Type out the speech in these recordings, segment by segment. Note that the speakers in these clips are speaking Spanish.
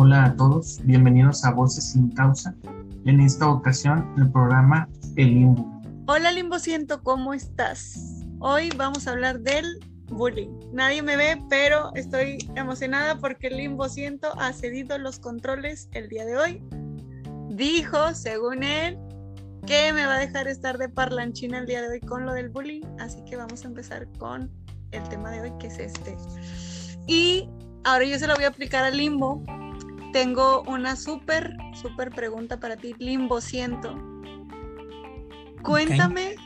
Hola a todos, bienvenidos a Voces sin Causa. En esta ocasión, el programa El Limbo. Hola Limbo Siento, ¿cómo estás? Hoy vamos a hablar del bullying. Nadie me ve, pero estoy emocionada porque el Limbo Siento ha cedido los controles el día de hoy. Dijo, según él, que me va a dejar estar de parlanchina el día de hoy con lo del bullying. Así que vamos a empezar con el tema de hoy, que es este. Y ahora yo se lo voy a aplicar al limbo. Tengo una súper, súper pregunta para ti, limbo siento. Cuéntame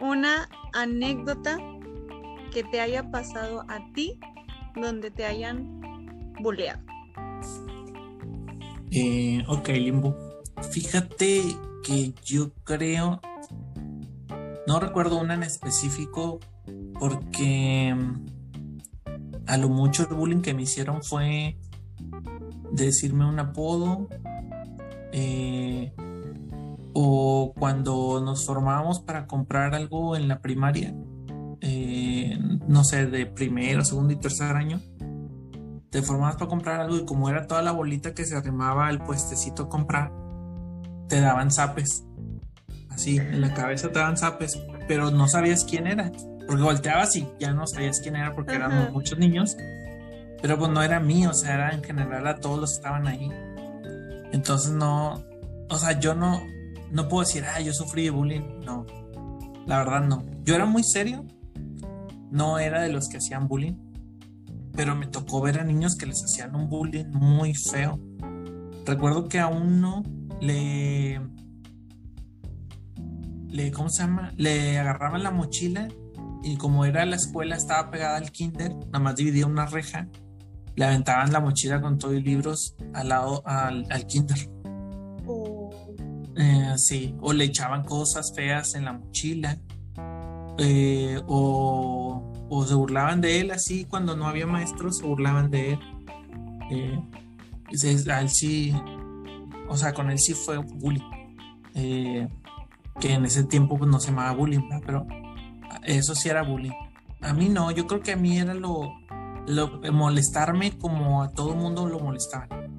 una anécdota que te haya pasado a ti donde te hayan bulleado. Eh, ok, limbo. Fíjate que yo creo, no recuerdo una en específico porque a lo mucho el bullying que me hicieron fue decirme un apodo eh, o cuando nos formábamos para comprar algo en la primaria, eh, no sé, de primero, segundo y tercer año, te formabas para comprar algo y como era toda la bolita que se arrimaba al puestecito a comprar, te daban zapes. Así, en la cabeza te daban zapes, pero no sabías quién era. Porque volteabas y ya no sabías quién era porque éramos muchos niños. Pero pues no era mío, o sea, era en general a todos los que estaban ahí. Entonces no, o sea, yo no, no puedo decir, ah, yo sufrí de bullying. No, la verdad no. Yo era muy serio, no era de los que hacían bullying, pero me tocó ver a niños que les hacían un bullying muy feo. Recuerdo que a uno le, le, ¿cómo se llama? Le agarraban la mochila y como era la escuela, estaba pegada al kinder, nada más dividía una reja, le aventaban la mochila con todo y libros al lado al, kinder. Oh. Sí, o le echaban cosas feas en la mochila, eh, o, o, se burlaban de él así cuando no había maestros, se burlaban de él. Eh, él sí, o sea, con él sí fue bullying. Eh, que en ese tiempo pues, no se llamaba bullying, pero eso sí era bullying. A mí no, yo creo que a mí era lo, lo molestarme como a todo mundo lo molestaban.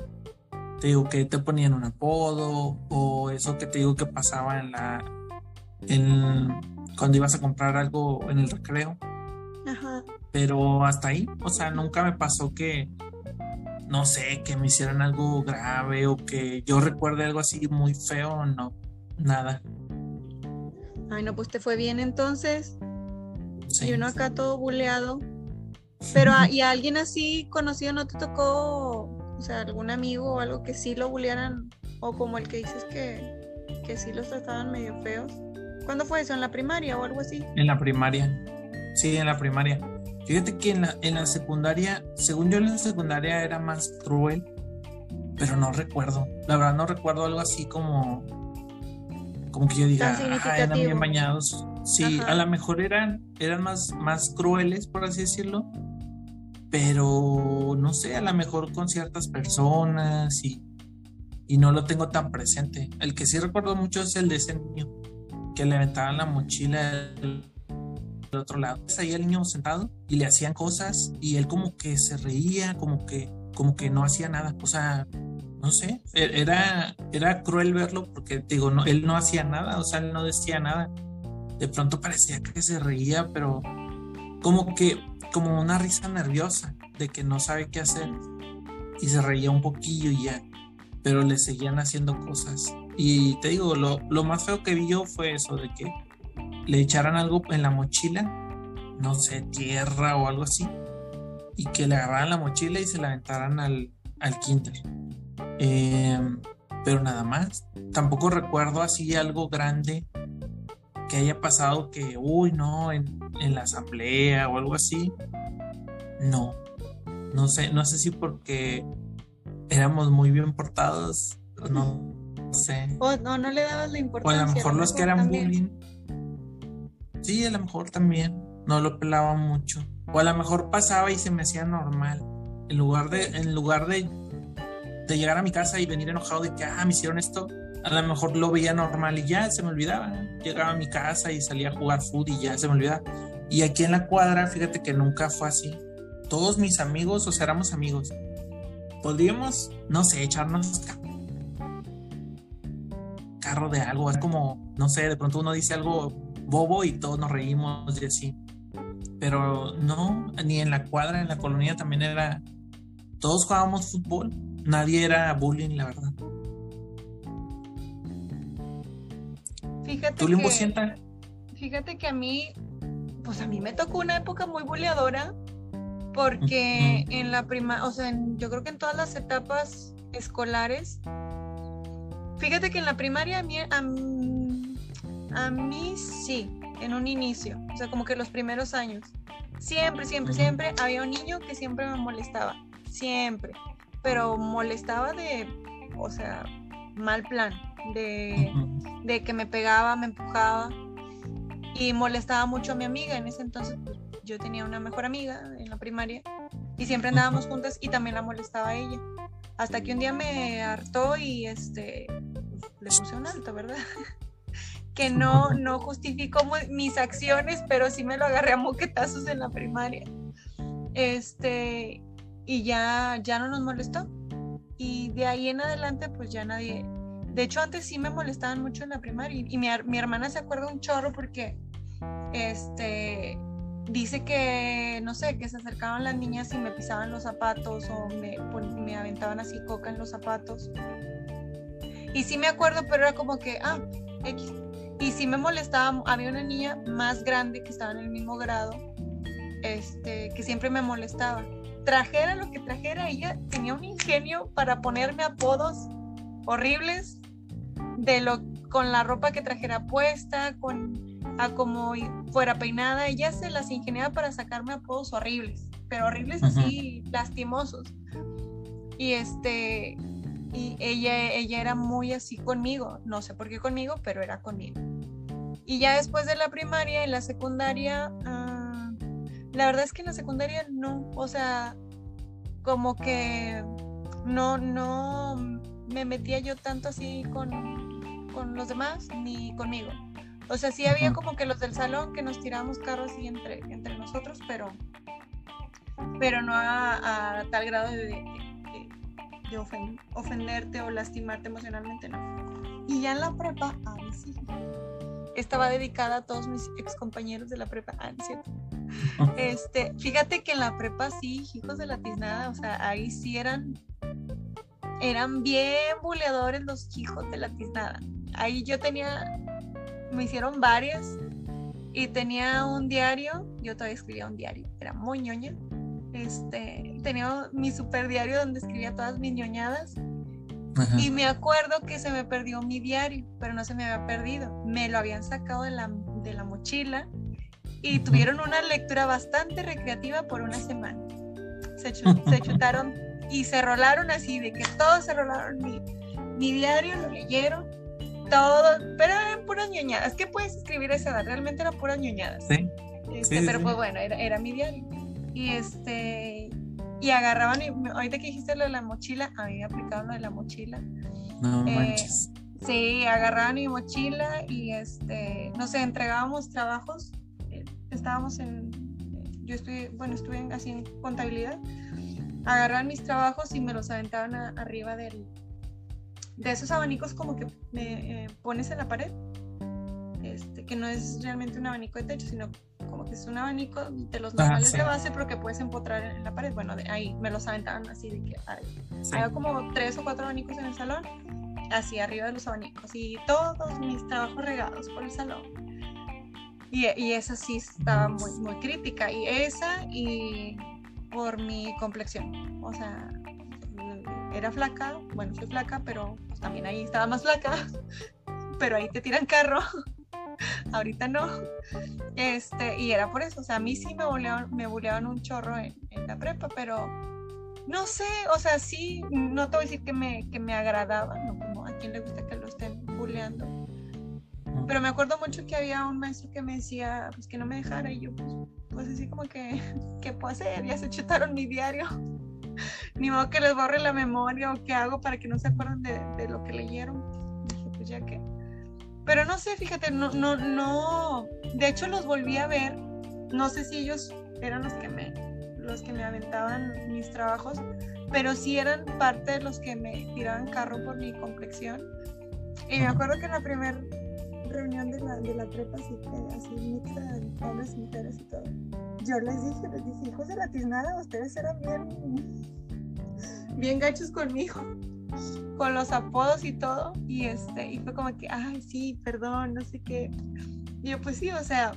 Te digo que te ponían un apodo o eso que te digo que pasaba en la en cuando ibas a comprar algo en el recreo. Ajá. Pero hasta ahí, o sea, nunca me pasó que no sé, que me hicieran algo grave o que yo recuerde algo así muy feo, no, nada. Ay, no, pues te fue bien entonces. Y uno acá todo buleado. Pero, ¿y a alguien así conocido no te tocó, o sea, algún amigo o algo que sí lo bulearan? O como el que dices que, que sí los trataban medio feos. ¿Cuándo fue eso? ¿En la primaria o algo así? En la primaria. Sí, en la primaria. Fíjate que en la, en la secundaria, según yo en la secundaria era más cruel, pero no recuerdo. La verdad no recuerdo algo así como como que yo diga, ah, eran bien bañados. Sí, a lo mejor eran, eran más, más crueles, por así decirlo, pero no sé, a lo mejor con ciertas personas y, y no lo tengo tan presente. El que sí recuerdo mucho es el de ese niño, que le aventaban la mochila del, otro lado. Ahí el niño sentado y le hacían cosas y él como que se reía, como que, como que no hacía nada. O sea, no sé, e-, era, era cruel verlo porque, digo, no, él no hacía nada, o sea, él no decía nada. De pronto parecía que se reía, pero como que, como una risa nerviosa de que no sabe qué hacer. Y se reía un poquillo y ya, pero le seguían haciendo cosas. Y te digo, lo, lo más feo que vi yo fue eso, de que le echaran algo en la mochila, no sé, tierra o algo así, y que le agarraran la mochila y se la aventaran al, al kinder. Em, pero nada más. Tampoco recuerdo así algo grande que haya pasado que, uy, no, en, la asamblea o algo así. No. No sé, no sé si porque éramos muy bien portados, no, sé. O no, no le dabas la importancia. O a lo mejor los que eran bullying. Sí, a lo mejor también. No lo pelaba mucho. O a lo mejor pasaba y se me hacía normal. En lugar de, en lugar de de llegar a mi casa y venir enojado de que, ah, me hicieron esto, a lo mejor lo veía normal y ya se me olvidaba. Llegaba a mi casa y salía a jugar fútbol y ya se me olvidaba. Y aquí en la cuadra, fíjate que nunca fue así. Todos mis amigos, o sea, éramos amigos. podríamos, no sé, echarnos carro de algo. Es como, no sé, de pronto uno dice algo bobo y todos nos reímos y así. Pero no, ni en la cuadra, en la colonia también era. Todos jugábamos fútbol. Nadie era bullying, la verdad. Fíjate ¿Tú, Limbo, que, fíjate que a mí, pues a mí me tocó una época muy buleadora porque en la prima, o sea, en- yo creo que en todas las etapas escolares, fíjate que en la primaria a mí, a, mí- a mí sí, en un inicio, o sea, como que los primeros años, siempre, siempre, siempre había un niño que siempre me molestaba, siempre, pero molestaba de, o sea, mal plan, de de que me pegaba, me empujaba y molestaba mucho a mi amiga. En ese entonces pues, yo tenía una mejor amiga en la primaria y siempre andábamos juntas y también la molestaba a ella. Hasta que un día me hartó y este pues, le puse un alto, ¿verdad? que no, no justificó mis acciones, pero sí me lo agarré a moquetazos en la primaria. Este, y ya, ya no nos molestó. Y de ahí en adelante, pues ya nadie, de hecho, antes sí me molestaban mucho en la primaria y, y mi, mi hermana se acuerda un chorro porque este dice que, no sé, que se acercaban las niñas y me pisaban los zapatos o me, me aventaban así coca en los zapatos. Y sí me acuerdo, pero era como que, ah, X. Y sí me molestaba, había una niña más grande que estaba en el mismo grado, este, que siempre me molestaba. Trajera lo que trajera, ella tenía un ingenio para ponerme apodos horribles de lo con la ropa que trajera puesta, con a como y- fuera peinada, ella se las ingeniaba para sacarme apodos horribles, pero horribles así lastimosos. Y este y ella ella era muy así conmigo, no sé por qué conmigo, pero era conmigo. Y ya después de la primaria, en la secundaria, ah, la verdad es que en la secundaria no, o sea, como que no, no me metía yo tanto así con, con los demás ni conmigo. O sea, sí había como que los del salón que nos tirábamos carros así entre, entre nosotros, pero, pero no a, a tal grado de, de- de ofen- ofenderte o lastimarte emocionalmente, no. Y ya en la prepa, ahí sí, estaba dedicada a todos mis ex compañeros de la prepa. Ah, no es cierto. Este, fíjate que en la prepa sí, hijos de la tiznada, o sea, ahí sí eran, eran bien buleadores los hijos de la tiznada. Ahí yo tenía, me hicieron varias y tenía un diario, yo todavía escribía un diario, era muy ñoña. Este, tenía mi super diario donde escribía todas mis ñoñadas Ajá. y me acuerdo que se me perdió mi diario, pero no se me había perdido. Me lo habían sacado de la, de la mochila y tuvieron una lectura bastante recreativa por una semana. Se, se chutaron y se rolaron así, de que todos se rolaron mi, mi diario, lo leyeron, todo, pero eran puras ñoñadas. ¿Qué puedes escribir a esa edad? Realmente eran puras ñoñadas. Sí. Este, Sí, pero sí. pues bueno, era, era mi diario. Y este y agarraban, y, ahorita que dijiste lo de la mochila, a mí me aplicaron lo de la mochila. No Eh, manches. Sí, agarraban mi mochila y este, no sé, entregábamos trabajos. eh, Estábamos en, yo estuve, bueno, estuve en- así en contabilidad. Agarraban mis trabajos y me los aventaban a- arriba del, de esos abanicos como que me eh, pones en la pared. Este, que no es realmente un abanico de techo, sino como que es un abanico de los Ah, normales sí. de base, pero que puedes empotrar en, la pared. Bueno, de ahí me los aventaban así de que Sí. había como tres o cuatro abanicos en el salón, así arriba de los abanicos, y todos mis trabajos regados por el salón. Y, y esa sí estaba muy, muy crítica, y esa y por mi complexión. O sea, era flaca, bueno, soy flaca, pero pues, también ahí estaba más flaca, pero ahí te tiran carro. Ahorita no. Este, y era por eso, o sea, a mí sí me buleaban, me buleaban un chorro en, en la prepa, pero no sé, o sea, sí, no te voy a decir que me, que me agradaba, ¿no? Como a quien le gusta que lo estén bulleando. Pero me acuerdo mucho que había un maestro que me decía, pues que no me dejara, y yo, pues, pues así como que, ¿qué puedo hacer? Ya se chutaron mi diario. Ni modo que les borre la memoria o qué hago para que no se acuerden de, de lo que leyeron. Dije, pues ya que. Pero no sé, fíjate, no, no, no. De hecho, los volví a ver. No sé si ellos eran los que me, los que me aventaban mis trabajos, pero sí eran parte de los que me tiraban carro por mi complexión. Y me acuerdo que en la primera reunión de la, de la prepa, así, así mixta de hombres y mujeres y todo, yo les dije, les dije, hijos de la tiznada, ustedes eran bien, bien gachos conmigo con los apodos y todo. Y este, y fue como que, ay, sí, perdón, no sé qué. Y yo, pues sí, o sea,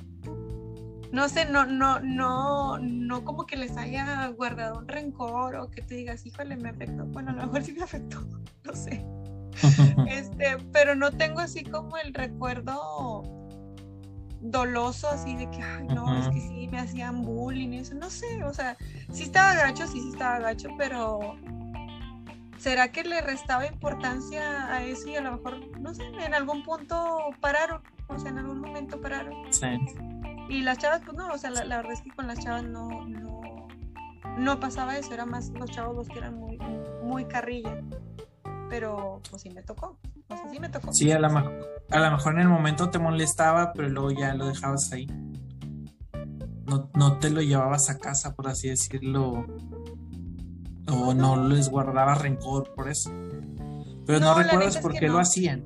no sé, no, no, no, no como que les haya guardado un rencor o que te digas, híjole, me afectó. Bueno, a lo mejor sí me afectó, no sé. este, pero no tengo así como el recuerdo doloso así de que, ay, no, es que sí, me hacían bullying y eso, no sé, o sea, sí estaba gacho, sí, sí estaba gacho, pero ¿será que le restaba importancia a eso y a lo mejor, no sé, en algún punto pararon? O sea, en algún momento pararon. Sí. Y las chavas, pues no, o sea, la, verdad es que con las chavas no, no, no pasaba eso, era más los chavos los que eran muy, muy carrilla. Pero pues sí me tocó. O sea, sí me tocó. Sí, a lo, a lo mejor en el momento te molestaba, pero luego ya lo dejabas ahí. No, no te lo llevabas a casa, por así decirlo, o no les guardaba rencor por eso. Pero no, recuerdas por qué lo hacían.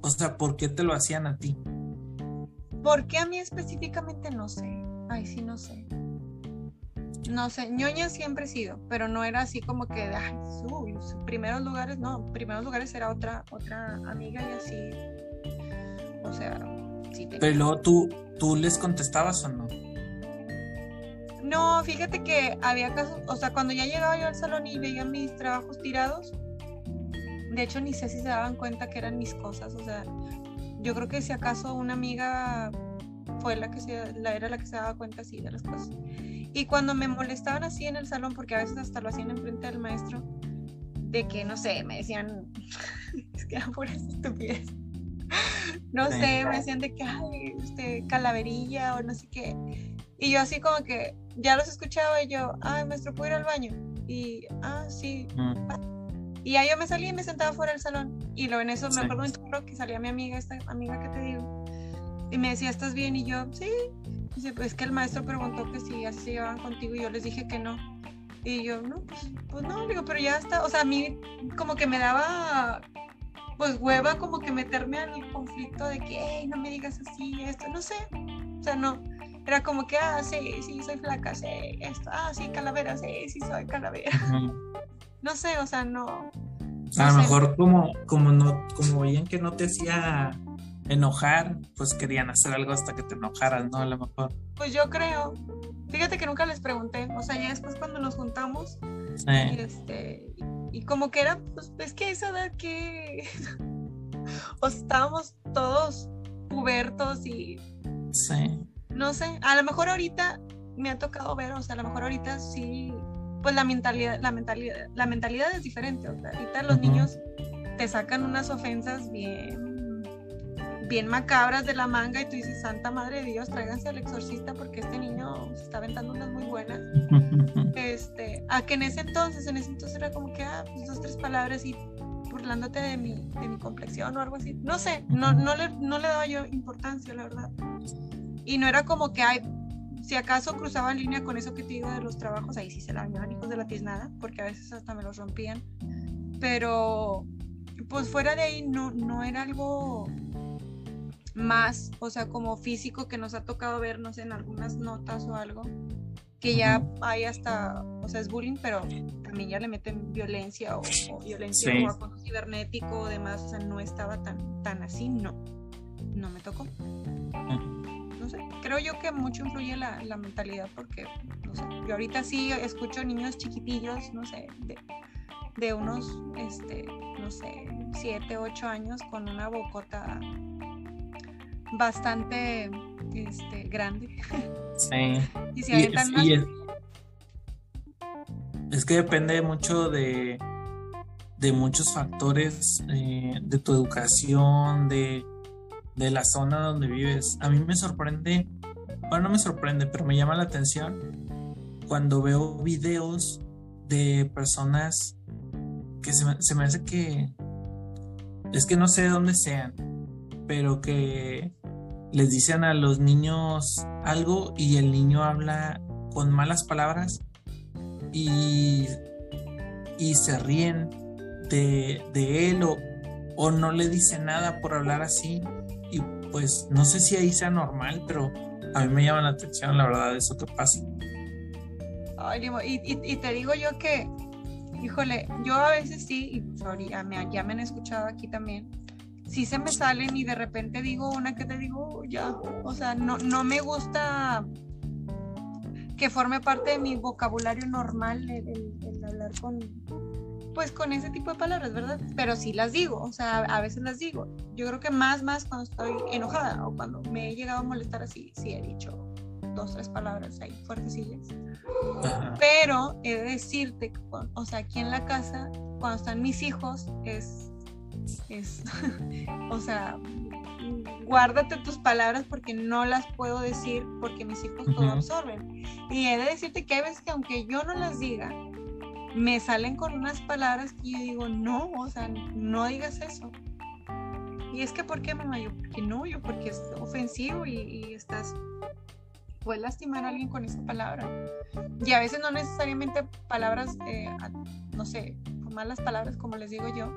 O sea, ¿por qué te lo hacían a ti? ¿Por qué a mí específicamente? No sé. Ay, sí, no sé. No sé, ñoña siempre he sido, pero no era así como que, ay, sus primeros lugares, no, primeros lugares era otra, otra amiga y así. O sea, sí. Pero luego tú, tú les contestabas o no? No, fíjate que había casos, o sea, cuando ya llegaba yo al salón y veía mis trabajos tirados, de hecho ni sé si se daban cuenta que eran mis cosas, o sea, yo creo que si acaso una amiga fue la que se, la era la que se daba cuenta así de las cosas. Y cuando me molestaban así en el salón, porque a veces hasta lo hacían enfrente del maestro, de que, no sé, me decían, es que eran puras estupidez. No sé, me decían de que, ay, este, calaverilla o no sé qué. Y yo así como que ya los escuchaba y yo, ay, maestro, ¿puedo ir al baño? Y, ah, sí. Mm. Y ahí yo me salí y me sentaba fuera del salón. Y luego en eso me acuerdo un que salía mi amiga, esta amiga que te digo. Y me decía, ¿estás bien? Y yo, sí. Dice, pues que el maestro preguntó que si así se llevaban contigo y yo les dije que no. Y yo, no, pues, pues no, digo, pero ya está. O sea, a mí como que me daba, pues hueva como que meterme al conflicto de que, hey, no me digas así, esto, no sé. O sea, no era como que, ah, sí, sí, soy flaca, sí, esto, ah, sí, calavera, sí, sí, soy calavera. No sé, o sea, no. a lo mejor como, como no, como veían que no te hacía enojar, pues querían hacer algo hasta que te enojaras, ¿no? A lo mejor. Pues yo creo. Fíjate que nunca les pregunté, o sea, ya después cuando nos juntamos, sí. este, y como que era, pues, es que esa edad que, o estábamos todos pubertos y sí no sé, a lo mejor ahorita me ha tocado ver, o sea, a lo mejor ahorita sí, pues la mentalidad, la mentalidad, la mentalidad es diferente, o sea, ahorita los niños te sacan unas ofensas bien, bien macabras de la manga y tú dices, Santa Madre de Dios, tráiganse al exorcista porque este niño se está aventando unas muy buenas. este, a que en ese entonces, en ese entonces era como que, ah, pues dos, tres palabras y burlándote de mi, de mi complexión o algo así. No sé, no, no, le, no le daba yo importancia, la verdad. Y no era como que, hay si acaso cruzaba en línea con eso que te digo de los trabajos, ahí sí se la llevan hijos de la tiznada, porque a veces hasta me los rompían. Pero, pues fuera de ahí, no, no era algo más, o sea, como físico que nos ha tocado vernos en algunas notas o algo, que ya hay hasta, o sea, es bullying, pero también ya le meten violencia o, violencia o acoso cibernético o demás, o sea, no estaba tan, tan así, no, no me tocó creo yo que mucho influye la, la mentalidad porque, no sé, yo ahorita sí escucho niños chiquitillos, no sé, de, de unos, este, no sé, 7, 8 años con una bocota bastante este, grande. Sí. y, es, es, que depende mucho de, de muchos factores, eh, de tu educación, de de la zona donde vives. A mí me sorprende, bueno, no me sorprende, pero me llama la atención cuando veo videos de personas que se me, se me hace que es que no sé de dónde sean, pero que les dicen a los niños algo y el niño habla con malas palabras y, y se ríen de, de él o, o no le dicen nada por hablar así. Pues no sé si ahí sea normal, pero a mí me llama la atención, la verdad, eso que pasa. Ay, y, y, te digo yo que, híjole, yo a veces sí, y sorry, ya me, ya me han escuchado aquí también, sí se me salen y de repente digo una que te digo, ya, o sea, no, no me gusta que forme parte de mi vocabulario normal el hablar con, pues con ese tipo de palabras, ¿verdad? Pero sí las digo, o sea, a veces las digo. Yo creo que más, más cuando estoy enojada o cuando me he llegado a molestar así, sí he dicho dos, tres palabras ahí fuertecillas. Pero he de decirte, o sea, aquí en la casa, cuando están mis hijos, es, es, o sea, guárdate tus palabras porque no las puedo decir porque mis hijos todo absorben. Y he de decirte que hay veces que aunque yo no las diga, me salen con unas palabras que yo digo, no, o sea, no digas eso. Y es que, ¿por qué, mamá? Yo, porque no, yo, porque es ofensivo y, estás, puedes lastimar a alguien con esa palabra. Y a veces no necesariamente palabras, eh, no sé, malas palabras, como les digo yo.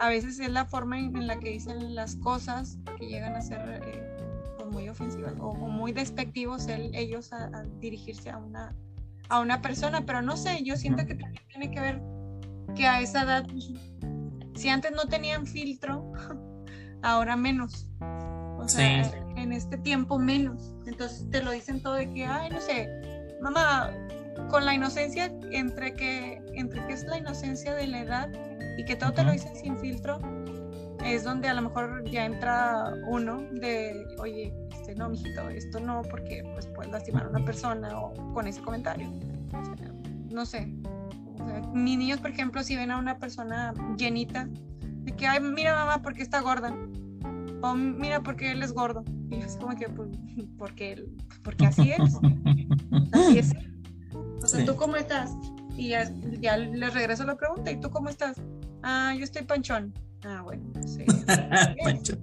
A veces es la forma en, la que dicen las cosas que llegan a ser eh, muy ofensivas o, muy despectivos ellos a dirigirse a una a una persona, pero no sé, yo siento que también tiene que ver que a esa edad, si antes no tenían filtro, ahora menos. O sea, en este tiempo menos. Entonces te lo dicen todo de que, ay, no sé, mamá, con la inocencia, entre que, entre que es la inocencia de la edad y que todo te lo dicen sin filtro, es donde a lo mejor ya entra uno de, oye, no, mijito, esto no, porque pues puedes lastimar a una persona o con ese comentario. no sé. mis niños, por ejemplo, si ven a una persona llenita, de que, ay, mira mamá, porque está gorda. O mira, porque él es gordo. Y es como que, pues, porque, porque así es. así es. O sea, ¿tú cómo estás? Y ya, ya le regreso la pregunta, ¿y tú cómo estás? Ah, yo estoy panchón. Ah, bueno, sí.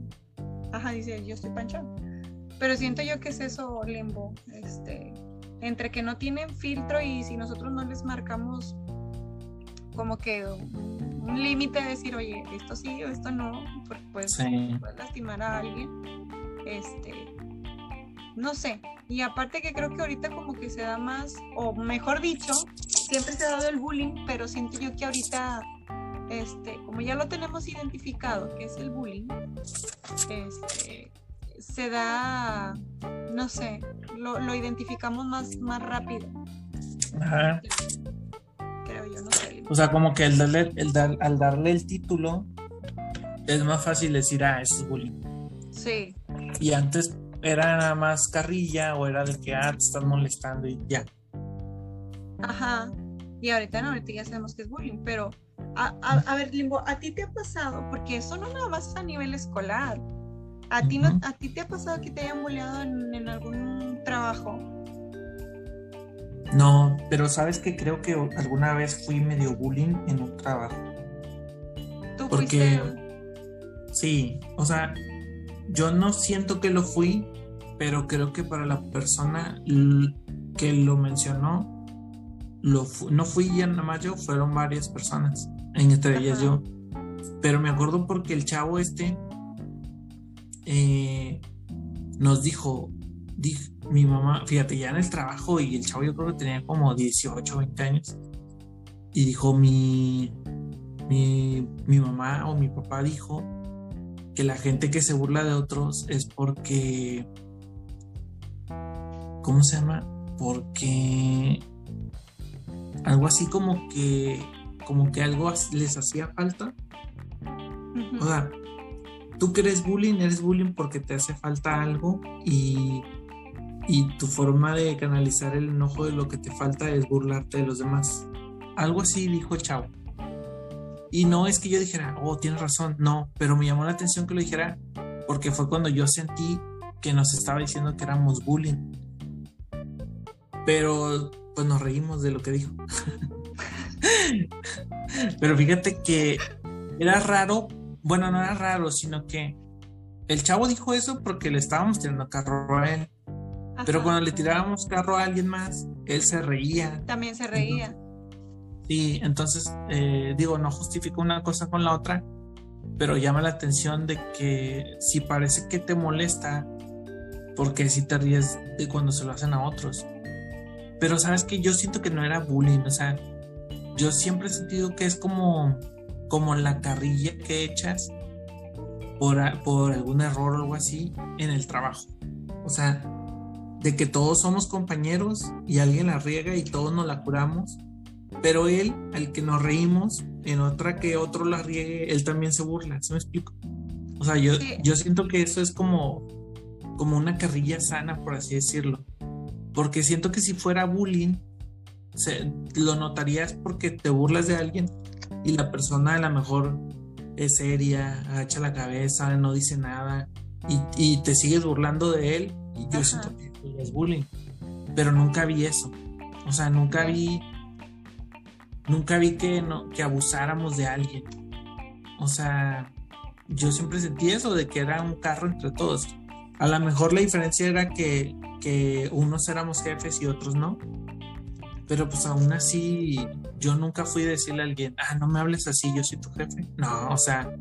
Ajá, dice, yo estoy panchón. Pero siento yo que es eso, limbo, este, entre que no tienen filtro y si nosotros no les marcamos como que un, límite de decir, oye, esto sí o esto no, porque puedes, lastimar a alguien. Este, no sé. Y aparte que creo que ahorita como que se da más, o mejor dicho, siempre se ha dado el bullying, pero siento yo que ahorita este, como ya lo tenemos identificado, que es el bullying, este, se da, no sé, lo, identificamos más, más rápido. Ajá. Creo yo, no sé. O sea, como que el darle, el dar, al darle el título es más fácil decir, ah, eso es bullying. Sí. Y antes era nada más carrilla o era de que, ah, te estás molestando y ya. Ajá. Y ahorita no, ahorita ya sabemos que es bullying, pero a, ver, Limbo, ¿a ti te ha pasado? Porque eso no nada más a nivel escolar. ¿A ti, no, ¿A ti te ha pasado que te hayan bulleado en, algún trabajo? No, pero sabes que creo que alguna vez fui medio bullying en un trabajo. ¿Tú Porque, Sí, o sea, yo no siento que lo fui, pero creo que para la persona que lo mencionó, lo no fui ya nada más yo, fueron varias personas entre ellas yo. Pero me acuerdo porque el chavo este eh, nos dijo, mi mamá, fíjate, ya en el trabajo y el chavo yo creo que tenía como 18, 20 años. Y dijo, mi, mi, mi mamá o mi papá dijo que la gente que se burla de otros es porque, ¿cómo se llama? Porque algo así como que como que algo les hacía falta. O sea, tú que eres bullying, eres bullying porque te hace falta algo y, y tu forma de canalizar el enojo de lo que te falta es burlarte de los demás. Algo así dijo chavo. Y no es que yo dijera, oh, tienes razón, no, pero me llamó la atención que lo dijera porque fue cuando yo sentí que nos estaba diciendo que éramos bullying. Pero pues nos reímos de lo que dijo. Pero fíjate que era raro, bueno, no era raro, sino que el chavo dijo eso porque le estábamos tirando carro a él. Pero cuando le tirábamos carro a alguien más, él se reía. También se reía. Y entonces, eh, digo, no justifico una cosa con la otra, pero llama la atención de que si parece que te molesta, porque si te ríes de cuando se lo hacen a otros. Pero sabes que yo siento que no era bullying, o sea, yo siempre he sentido que es como, como la carrilla que echas por, por algún error o algo así en el trabajo. O sea, de que todos somos compañeros y alguien la riega y todos nos la curamos, pero él, al que nos reímos, en otra que otro la riegue, él también se burla, ¿se me explico? O sea, yo, yo siento que eso es como, como una carrilla sana, por así decirlo. Porque siento que si fuera bullying, se, lo notarías porque te burlas de alguien y la persona a lo mejor es seria, agacha la cabeza, no dice nada y, y te sigues burlando de él y yo siento que es bullying. Pero nunca vi eso. O sea, nunca vi. Nunca vi que, no, que abusáramos de alguien. O sea, yo siempre sentí eso de que era un carro entre todos. A lo mejor la diferencia era que, que unos éramos jefes y otros no. Pero pues aún así, yo nunca fui a decirle a alguien, ah, no me hables así, yo soy tu jefe. No, o sea,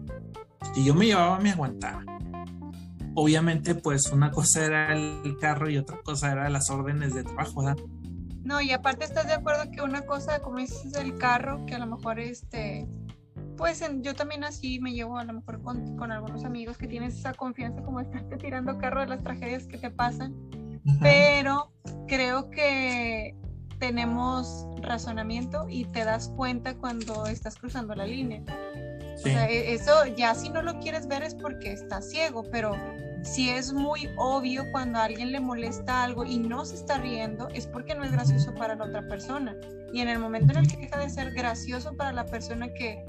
si yo me llevaba, me aguantaba obviamente pues una cosa era el carro y otra cosa era las órdenes de trabajo, ¿verdad? No, y aparte estás de acuerdo que una cosa, como dices, el carro, que a lo mejor este, pues yo también así me llevo a lo mejor con, con, algunos amigos que tienes esa confianza como estarte tirando carro de las tragedias que te pasan, pero creo que tenemos razonamiento y te das cuenta cuando estás cruzando la línea. O sea, e, eso ya si no lo quieres ver es porque estás ciego, pero si es muy obvio cuando a alguien le molesta algo y no se está riendo, es porque no es gracioso para la otra persona. Y en el momento en el que deja de ser gracioso para la persona que,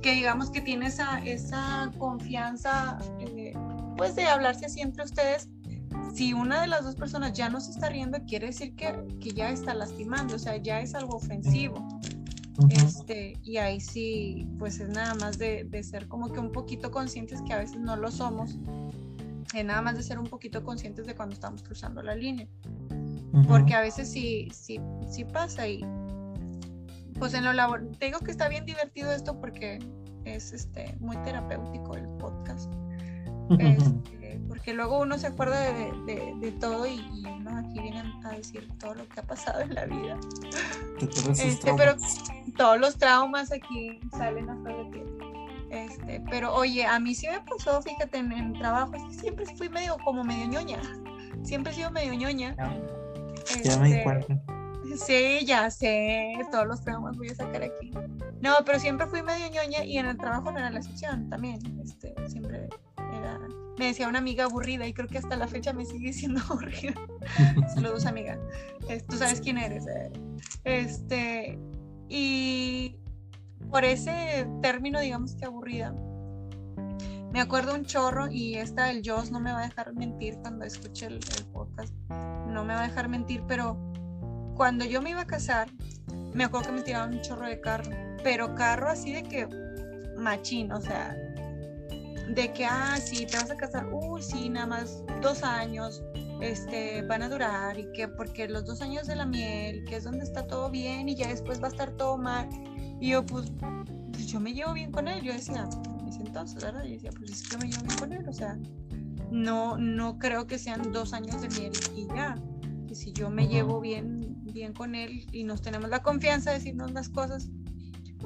que digamos que tiene esa, esa confianza, eh, pues de hablarse así entre ustedes, si una de las dos personas ya no se está riendo, quiere decir que, que ya está lastimando, o sea, ya es algo ofensivo. Este, y ahí sí, pues es nada más de, de, ser como que un poquito conscientes que a veces no lo somos, es nada más de ser un poquito conscientes de cuando estamos cruzando la línea. Porque a veces sí, sí, sí pasa y pues en lo laboral, te digo que está bien divertido esto porque es este, muy terapéutico el podcast. Este, porque luego uno se acuerda de, de, todo y, uno aquí viene a decir todo lo que ha pasado en la vida. Este, pero todos los traumas aquí salen a flor de Este, pero oye, a mí sí me pasó, fíjate, en, el trabajo, siempre fui medio como medio ñoña. Siempre he sido medio ñoña. Ya, me di este. Sí, ya sé, todos los traumas voy a sacar aquí. No, pero siempre fui medio ñoña y en el trabajo no era la excepción también. Este, siempre era, me decía una amiga aburrida y creo que hasta la fecha me sigue siendo aburrida. Saludos, amiga. Tú sabes quién eres. Este, y por ese término, digamos que aburrida, me acuerdo un chorro y esta el Joss no me va a dejar mentir cuando escuche el, el podcast, no me va a dejar mentir, pero cuando yo me iba a casar, me acuerdo que me tiraban un chorro de carro, pero carro así de que machín, o sea, de que, ah, sí, te vas a casar, uy, sí, nada más dos años, este, van a durar y que porque los dos años de la miel, que es donde está todo bien y ya después va a estar todo mal. Y yo, pues, pues yo me llevo bien con él. Yo decía, en ese entonces, ¿verdad? Yo decía, pues es que me llevo bien con él. O sea, no, no creo que sean dos años de miel y ya. Que si yo me llevo bien, bien con él y nos tenemos la confianza de decirnos las cosas.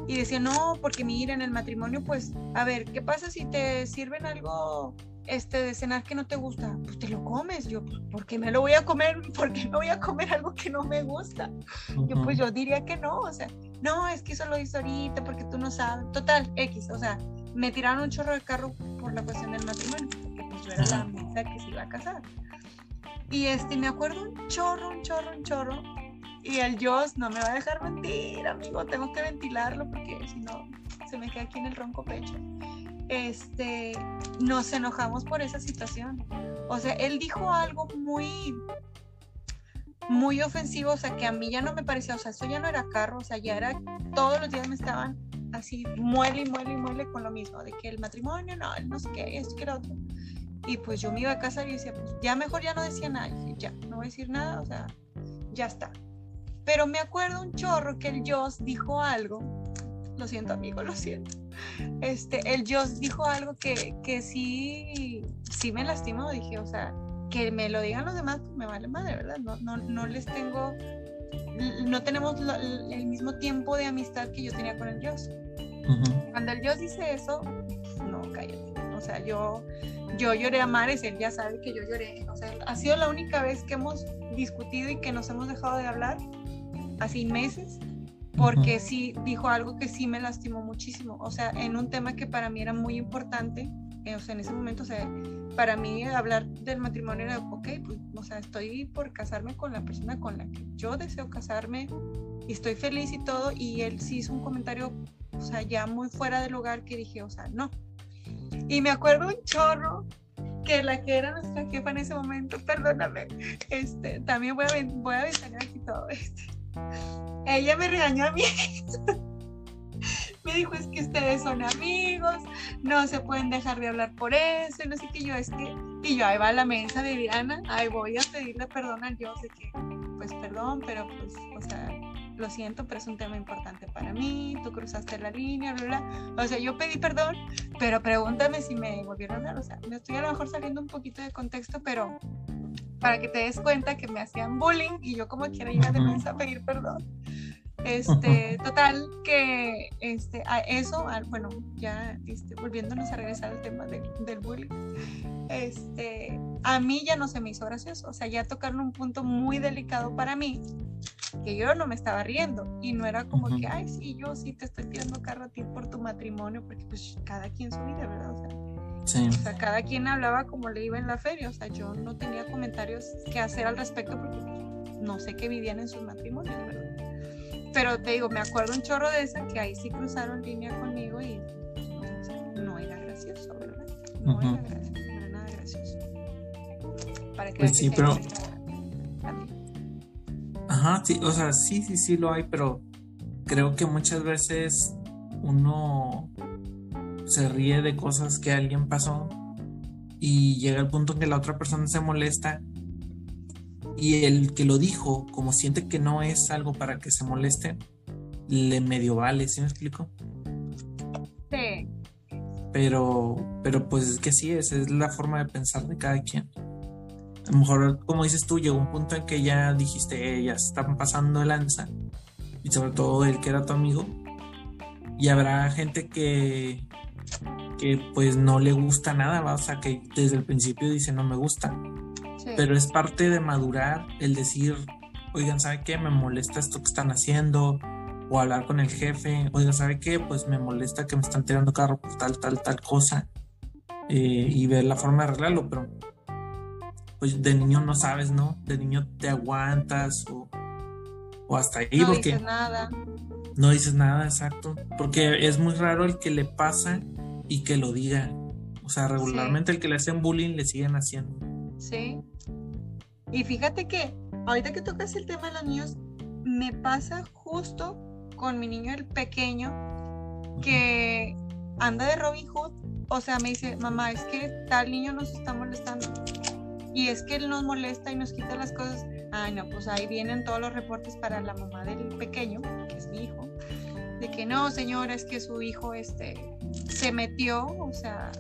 Y decía, no, porque mira, en el matrimonio, pues, a ver, ¿qué pasa si te sirven algo este de cenar que no te gusta, pues te lo comes. Yo, pues, ¿por qué me lo voy a comer? ¿Por qué me voy a comer algo que no me gusta? Yo, pues yo diría que no, o sea, no, es que eso lo hizo ahorita porque tú no sabes. Total, X, o sea, me tiraron un chorro de carro por la cuestión del matrimonio, porque pues yo era la amiga que se iba a casar. Y este, me acuerdo un chorro, un chorro, un chorro. Y el Joss no me va a dejar mentir, amigo, tengo que ventilarlo porque si no se me queda aquí en el ronco pecho este, nos enojamos por esa situación. O sea, él dijo algo muy, muy ofensivo, o sea, que a mí ya no me parecía, o sea, eso ya no era carro, o sea, ya era, todos los días me estaban así, muele y muele y muele con lo mismo, de que el matrimonio, no, no sé qué, esto que era otro. Y pues yo me iba a casa y decía, pues ya mejor ya no decía nada, ya, no voy a decir nada, o sea, ya está. Pero me acuerdo un chorro que el Joss dijo algo. Lo siento, amigo, lo siento. Este, el Joss dijo algo que, que sí, sí me lastimó. Dije, o sea, que me lo digan los demás, pues me vale madre, ¿verdad? No, no, no les tengo, no tenemos el mismo tiempo de amistad que yo tenía con el Joss. Cuando el Joss dice eso, no, cállate. O sea, yo, yo lloré a mares, él ya sabe que yo lloré. O sea, ha sido la única vez que hemos discutido y que nos hemos dejado de hablar, así meses, porque sí dijo algo que sí me lastimó muchísimo. O sea, en un tema que para mí era muy importante, eh, o sea, en ese momento, o sea, para mí hablar del matrimonio era, ok, pues, o sea, estoy por casarme con la persona con la que yo deseo casarme y estoy feliz y todo, y él sí hizo un comentario, o sea, ya muy fuera del lugar que dije, o sea, no. Y me acuerdo un chorro que la que era nuestra jefa en ese momento, perdóname, este, también voy a, voy a aquí todo este. Ella me regañó a mí. me dijo, es que ustedes son amigos, no se pueden dejar de hablar por eso, y no sé qué yo, es que, y yo ahí va a la mesa de Diana, ahí voy a pedirle perdón al Dios de que, pues perdón, pero pues, o sea, lo siento, pero es un tema importante para mí, tú cruzaste la línea, bla, bla. O sea, yo pedí perdón, pero pregúntame si me volvieron a dar, o sea, me estoy a lo mejor saliendo un poquito de contexto, pero para que te des cuenta que me hacían bullying y yo como quiera ir a de mesa a pedir perdón. Este, total, que este, a eso, bueno, ya este, volviéndonos a regresar al tema del bullying, este, a mí ya no se me hizo gracioso, o sea, ya tocaron un punto muy delicado para mí, que yo no me estaba riendo y no era como que, ay, sí, yo sí te estoy tirando carro a ti por tu matrimonio, porque pues cada quien su vida, ¿verdad? O sea, o sea, cada quien hablaba como le iba en la feria, o sea, yo no tenía comentarios que hacer al respecto porque no sé qué vivían en sus matrimonios, ¿verdad? Pero te digo, me acuerdo un chorro de esa que ahí sí cruzaron línea conmigo y no era gracioso, ¿verdad? No era gracioso, no era nada gracioso. Para que pues sí, pero... Ajá, sí, o sea, sí, sí, sí lo hay, pero creo que muchas veces uno se ríe de cosas que alguien pasó y llega el punto en que la otra persona se molesta y el que lo dijo, como siente que no es algo para que se moleste, le medio vale, ¿sí me explico? Sí. Pero, pero pues es que sí, esa es la forma de pensar de cada quien. A lo mejor, como dices tú, llegó un punto en que ya dijiste, eh, ya están pasando el lanza. Y sobre todo el que era tu amigo. Y habrá gente que, que pues no le gusta nada, ¿va? o sea, que desde el principio dice no me gusta pero es parte de madurar el decir, oigan, ¿sabe qué? Me molesta esto que están haciendo, o hablar con el jefe, oigan, ¿sabe qué? Pues me molesta que me están tirando carro por tal, tal, tal cosa, eh, y ver la forma de arreglarlo, pero pues de niño no sabes, ¿no? De niño te aguantas o, o hasta ahí. No dices nada. No dices nada, exacto. Porque es muy raro el que le pasa y que lo diga. O sea, regularmente el que le hacen bullying le siguen haciendo. Sí. Y fíjate que ahorita que tocas el tema de los niños, me pasa justo con mi niño el pequeño que anda de Robin Hood. O sea, me dice, mamá, es que tal niño nos está molestando. Y es que él nos molesta y nos quita las cosas. Ay, no, pues ahí vienen todos los reportes para la mamá del pequeño, que es mi hijo, de que no, señora, es que su hijo este, se metió, o sea,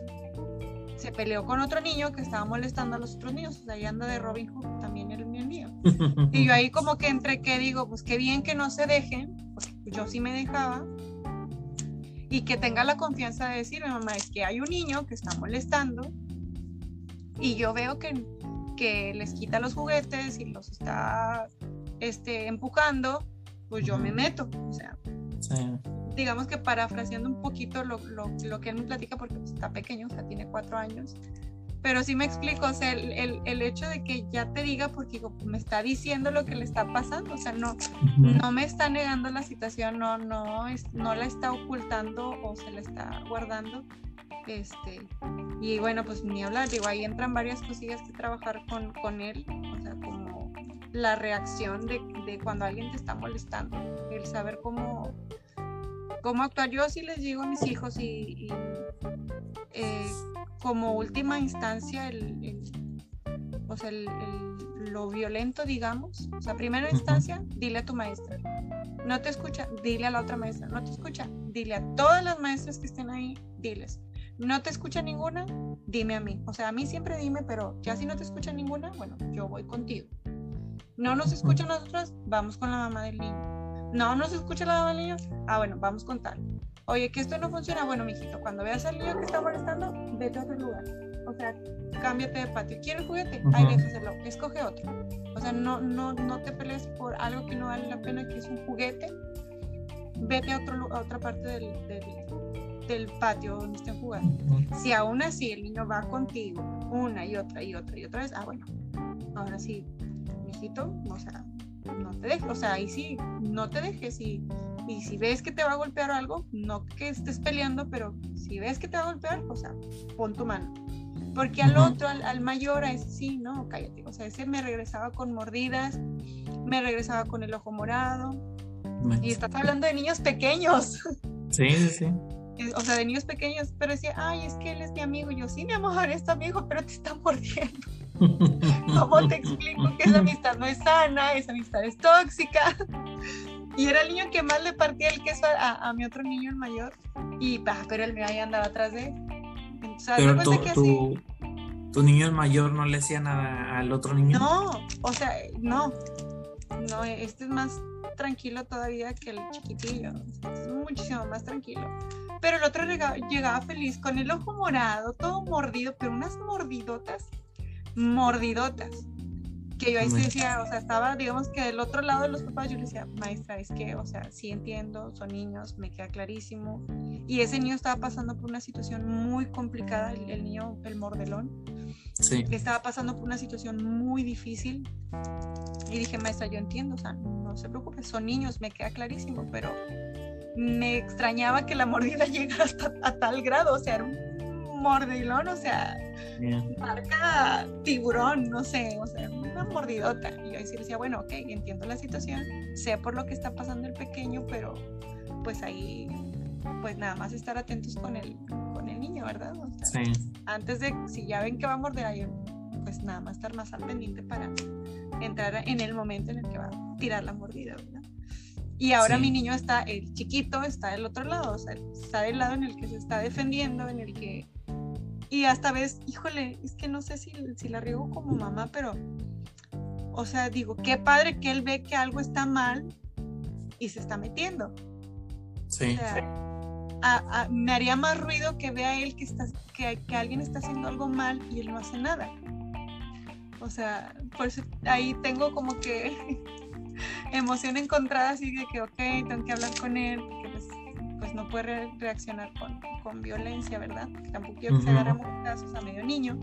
se peleó con otro niño que estaba molestando a los otros niños. O sea, ahí anda de Robin Hood, también el mío mío. Y yo ahí como que entre que digo, pues qué bien que no se dejen, porque yo sí me dejaba. Y que tenga la confianza de decirme, mamá, es que hay un niño que está molestando y yo veo que, que les quita los juguetes y los está este, empujando, pues yo me meto. O sea, digamos que parafraseando un poquito lo, lo, lo, que él me platica, porque está pequeño, o sea, tiene cuatro años, pero sí me explico, o sea, el, el, el, hecho de que ya te diga, porque me está diciendo lo que le está pasando, o sea, no, no me está negando la situación, no, no, es, no la está ocultando o se la está guardando. Este, y bueno, pues ni hablar, digo, ahí entran varias cosillas que trabajar con, con él, o sea, como la reacción de, de cuando alguien te está molestando, el saber cómo cómo actuar. Yo sí les digo a mis hijos y, eh, como última instancia, el, o sea, lo violento, digamos. O sea, primera instancia, dile a tu maestra. No te escucha, dile a la otra maestra. No te escucha, dile a todas las maestras que estén ahí, diles. No te escucha ninguna, dime a mí. O sea, a mí siempre dime, pero ya si no te escucha ninguna, bueno, yo voy contigo. No nos escuchan nosotras, vamos con la mamá del niño. No nos escucha la mamá del niño, ah, bueno, vamos con tal. Oye, que esto no funciona, bueno, mijito, cuando veas al niño que está molestando, vete a otro lugar. O sea, cámbiate de patio. ¿Quieres juguete? Ahí déjaselo. Escoge otro. O sea, no, no, no te pelees por algo que no vale la pena, que es un juguete. Vete a, otro, a otra parte del, del, patio donde estén jugando. Si aún así el niño va contigo una y otra y otra y otra vez, ah, bueno, ahora sí, mijito, o sea, no te dejes, o sea, ahí sí, no te dejes y, y si ves que te va a golpear algo, no que estés peleando, pero si ves que te va a golpear, o sea, pon tu mano porque al otro, al, mayor, a ese sí, no, cállate. O sea, ese me regresaba con mordidas, me regresaba con el ojo morado. Y estás hablando de niños pequeños. Sí, sí. O sea, de niños pequeños, pero decía, ay, es que él es mi amigo. Y yo, sí, mi amor, es tu amigo, pero te está mordiendo. ¿Cómo te explico que esa amistad no es sana, esa amistad es tóxica? Y era el niño que más le partía el queso a, a mi otro niño, el mayor. Y, bah, pero él ahí andaba atrás de él. Pero tu, tu, niño mayor no le hacía nada al otro niño. No, o sea, no. No, este es más tranquilo todavía que el chiquitillo. Es muchísimo más tranquilo. Pero el otro llegaba, feliz con el ojo morado, todo mordido, pero unas mordidotas, mordidotas que yo ahí sí decía, o sea, estaba, digamos que del otro lado de los papás, yo le decía, maestra, es que, o sea, sí entiendo, son niños, me queda clarísimo. Y ese niño estaba pasando por una situación muy complicada, el, niño, el mordelón. Sí. Estaba pasando por una situación muy difícil. Y dije, maestra, yo entiendo, o sea, no se preocupe, son niños, me queda clarísimo, pero me extrañaba que la mordida llegara hasta a tal grado, o sea, era un mordelón, o sea, marca tiburón, no sé, o sea, una mordidota. Y yo sí decía, bueno, ok, entiendo la situación, sé por lo que está pasando el pequeño, pero pues ahí, pues nada más estar atentos con el, con el niño, ¿verdad? Antes de, si ya ven que va a morder, ahí, pues nada más estar más al pendiente para entrar en el momento en el que va a tirar la mordida, ¿verdad? Y ahora mi niño está, el chiquito está del otro lado, o sea, está del lado en el que se está defendiendo, en el que y hasta ves, híjole, es que no sé si, si la riego como mamá, pero, o sea, digo, qué padre que él ve que algo está mal y se está metiendo. Sí. me haría más ruido que vea él que, está, que, que alguien está haciendo algo mal y él no hace nada. O sea, por eso ahí tengo como que emoción encontrada, así de que, ok, tengo que hablar con él, pues no puede reaccionar con, con violencia, ¿verdad? tampoco quiero que se agarre casos a medio niño.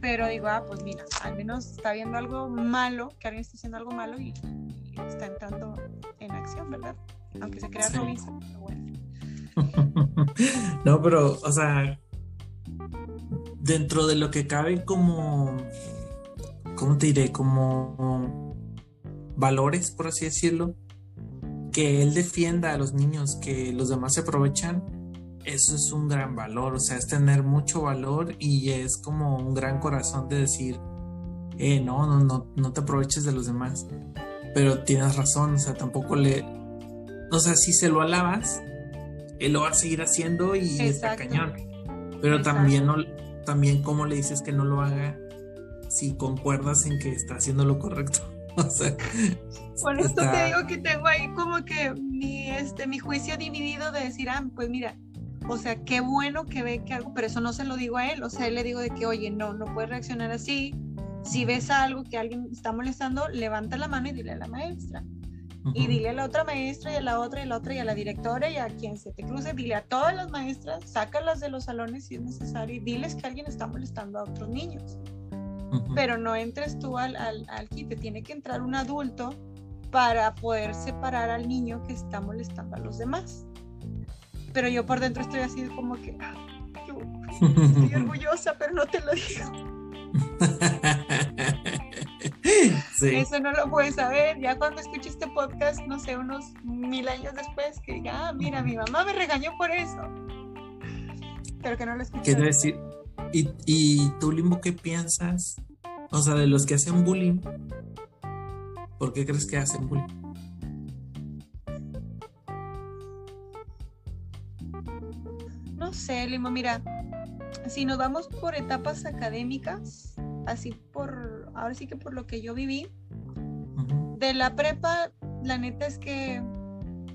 Pero digo, ah, pues mira, al menos está viendo algo malo, que alguien está haciendo algo malo y, está entrando en acción, ¿verdad? Aunque se crea sí. pero bueno. no, pero, o sea, dentro de lo que cabe como, ¿cómo te diré? Como valores, por así decirlo, que él defienda a los niños que los demás se aprovechan, eso es un gran valor, o sea, es tener mucho valor y es como un gran corazón de decir, eh, no, no, no, no te aproveches de los demás. Pero tienes razón, o sea, tampoco le, o sea, si se lo alabas, él lo va a seguir haciendo y está cañón. Pero también no, también cómo le dices que no lo haga si concuerdas en que está haciendo lo correcto. O sea, por esto te digo que tengo ahí como que mi, este, mi juicio dividido de decir, ah, pues mira, o sea, qué bueno que ve que algo, pero eso no se lo digo a él, o sea, él le digo de que, oye, no, no puedes reaccionar así, si ves algo que alguien está molestando, levanta la mano y dile a la maestra. Y dile a la otra maestra y a la otra y a la otra y a la directora y a quien se te cruce, dile a todas las maestras, sácalas de los salones si es necesario y diles que alguien está molestando a otros niños. Pero no entres tú al, al, al quite, tiene que entrar un adulto para poder separar al niño que está molestando a los demás. Pero yo por dentro estoy así como que ah, estoy orgullosa, pero no te lo digo. Eso no lo puedes saber. Ya cuando escuche este podcast, no sé, unos mil años después, que diga, ah, mira, mi mamá me regañó por eso. Pero que no lo escuché. Quiero decir, ¿y, ¿y tú, Limbo, qué piensas O sea, de los que hacen bullying, ¿por qué crees que hacen bullying? No sé, Limo, mira, si nos vamos por etapas académicas, así por, ahora sí que por lo que yo viví, de la prepa, la neta es que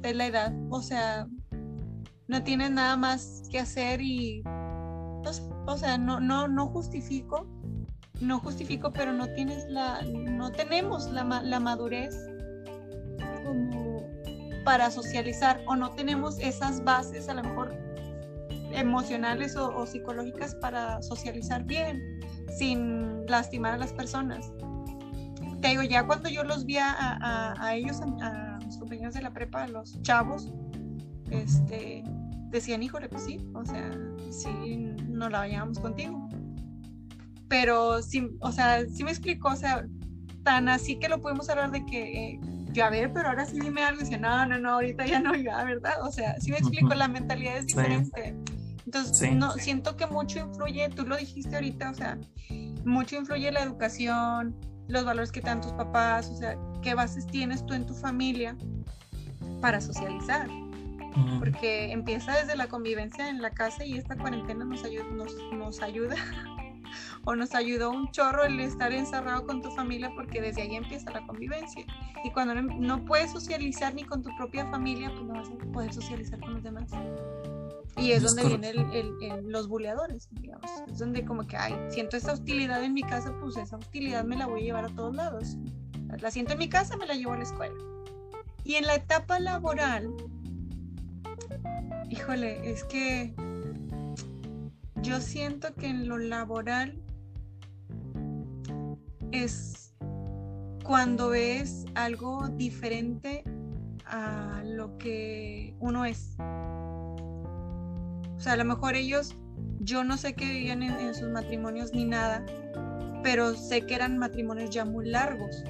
de la edad, o sea, no tienes nada más que hacer y, o sea, no, no, no justifico, no justifico, pero no tienes la, no tenemos la, la madurez para socializar o no tenemos esas bases a lo mejor emocionales o, psicológicas para socializar bien sin lastimar a las personas. Te digo, ya cuando yo los vi a, a, ellos, a, mis compañeros de la prepa, a los chavos, este, decían, híjole, pues sí, o sea, sí, no la vayamos contigo. Pero sí, o sea, sí me explicó, o sea, tan así que lo podemos hablar de que, eh, yo, a ver, pero ahora sí dime algo, y dice, no, no, no, ahorita ya no, ya, ¿verdad? O sea, sí me explico, la mentalidad es diferente. Entonces, no, siento que mucho influye, tú lo dijiste ahorita, o sea, mucho influye la educación, los valores que te dan tus papás, o sea, qué bases tienes tú en tu familia para socializar porque empieza desde la convivencia en la casa y esta cuarentena nos ayuda, nos, nos ayuda o nos ayudó un chorro el estar encerrado con tu familia porque desde ahí empieza la convivencia. Y cuando no, puedes socializar ni con tu propia familia, pues no vas a poder socializar con los demás. Y es, donde vienen los buleadores, digamos. Es donde como que, ay, siento esta hostilidad en mi casa, pues esa hostilidad me la voy a llevar a todos lados. La siento en mi casa, me la llevo a la escuela. Y en la etapa laboral, híjole, es que yo siento que en lo laboral es cuando ves algo diferente a lo que uno es. O sea, a lo mejor ellos, yo no sé qué vivían en, sus matrimonios ni nada, pero sé que eran matrimonios ya muy largos.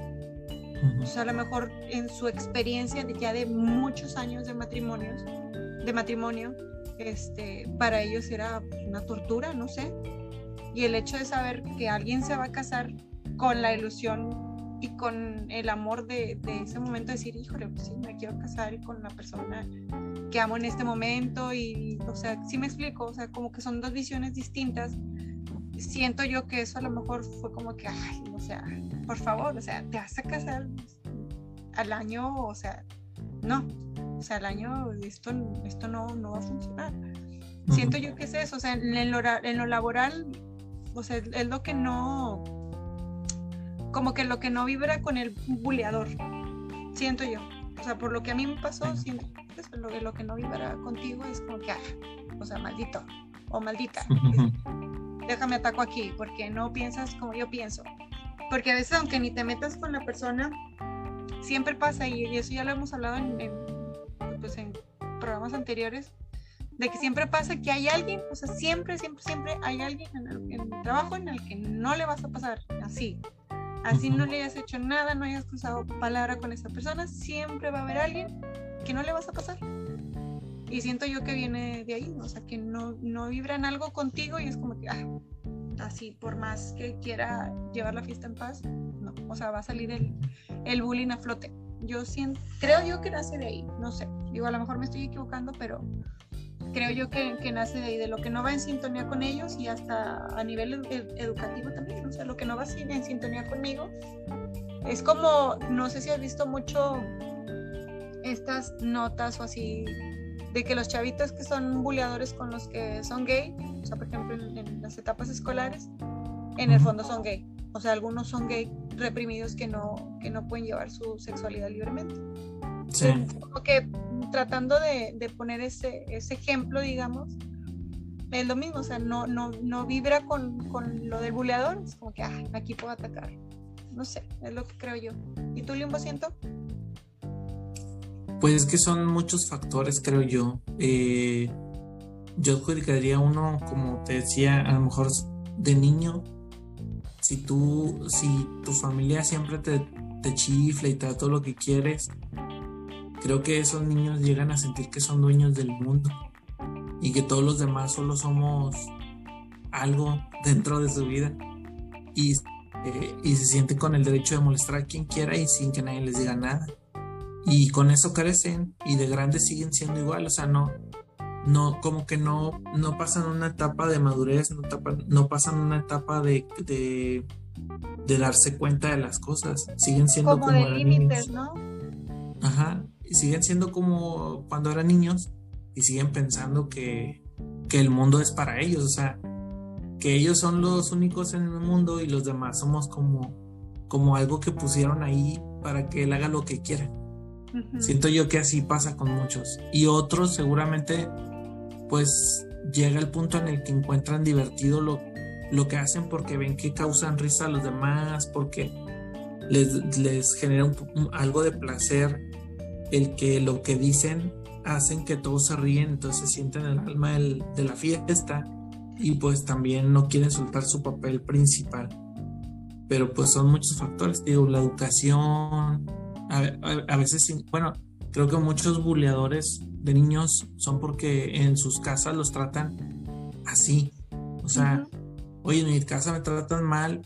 O sea, a lo mejor en su experiencia de ya de muchos años de matrimonios, de matrimonio, este, para ellos era una tortura, no sé. Y el hecho de saber que alguien se va a casar con la ilusión y con el amor de, ese momento, decir, híjole, pues sí, me quiero casar con la persona que amo en este momento y, o sea, sí me explico, o sea, como que son dos visiones distintas. Siento yo que eso a lo mejor fue como que, ay, o sea, por favor, o sea, te vas a casar al año, o sea, no, o sea, al año esto, esto no, no va a funcionar. Siento yo que es eso, o sea, en lo, en lo laboral, o sea, es lo que no, como que lo que no vibra con el buleador, siento yo. O sea, por lo que a mí me pasó, siento que lo, lo que no vibra contigo es como que, ah, o sea, maldito o maldita. Déjame ataco aquí, porque no piensas como yo pienso. Porque a veces, aunque ni te metas con la persona, siempre pasa, y, eso ya lo hemos hablado en pues, en programas anteriores, de que siempre pasa que hay alguien, o sea, siempre, siempre, siempre hay alguien en el, trabajo en el que no le vas a pasar así. Así no le hayas hecho nada, no hayas cruzado palabra con esa persona, siempre va a haber alguien que no le vas a pasar. Y siento yo que viene de ahí, o sea, que no, no vibran algo contigo y es como que, ah, así, por más que quiera llevar la fiesta en paz, no, o sea, va a salir el, el bullying a flote yo siento, creo yo que nace de ahí, no sé, digo, a lo mejor me estoy equivocando, pero creo yo que, que, nace de ahí, de lo que no va en sintonía con ellos y hasta a nivel educativo también, o sea, lo que no va en sintonía conmigo. Es como, no sé si has visto mucho estas notas o así, de que los chavitos que son buleadores con los que son gay, o sea, por ejemplo, en, las etapas escolares, en el fondo son gay. O sea, algunos son gay reprimidos que no, que no pueden llevar su sexualidad libremente. Sí. Como que tratando de, de poner ese, ese, ejemplo, digamos, es lo mismo, o sea, no, no, no vibra con, con, lo del buleador, es como que, ah, aquí puedo atacar. No sé, es lo que creo yo. ¿Y tú, Limbo, siento? Pues es que son muchos factores, creo yo. Eh, yo adjudicaría uno, como te decía, a lo mejor de niño, si tú, si tu familia siempre te, te chifla y te da todo lo que quieres, creo que esos niños llegan a sentir que son dueños del mundo y que todos los demás solo somos algo dentro de su vida. Y eh, y se sienten con el derecho de molestar a quien quiera y sin que nadie les diga nada. Y con eso crecen y de grandes siguen siendo igual, o sea, no, no, como que no, no pasan una etapa de madurez, no, no pasan una etapa de, de, darse cuenta de las cosas, siguen siendo como, como de límites, ¿no? Ajá, y siguen siendo como cuando eran niños y siguen pensando que, que el mundo es para ellos, o sea, que ellos son los únicos en el mundo y los demás somos como, como algo que pusieron ahí para que él haga lo que quiera. Siento yo que así pasa con muchos. Y otros seguramente pues llega el punto en el que encuentran divertido lo, lo que hacen porque ven que causan risa a los demás, porque les, les genera algo de placer el que lo que dicen hacen que todos se ríen, entonces sienten el alma de la fiesta y pues también no quieren soltar su papel principal. Pero pues son muchos factores, digo, la educación, a, veces, bueno, creo que muchos buleadores de niños son porque en sus casas los tratan así. O sea, oye, en mi casa me tratan mal,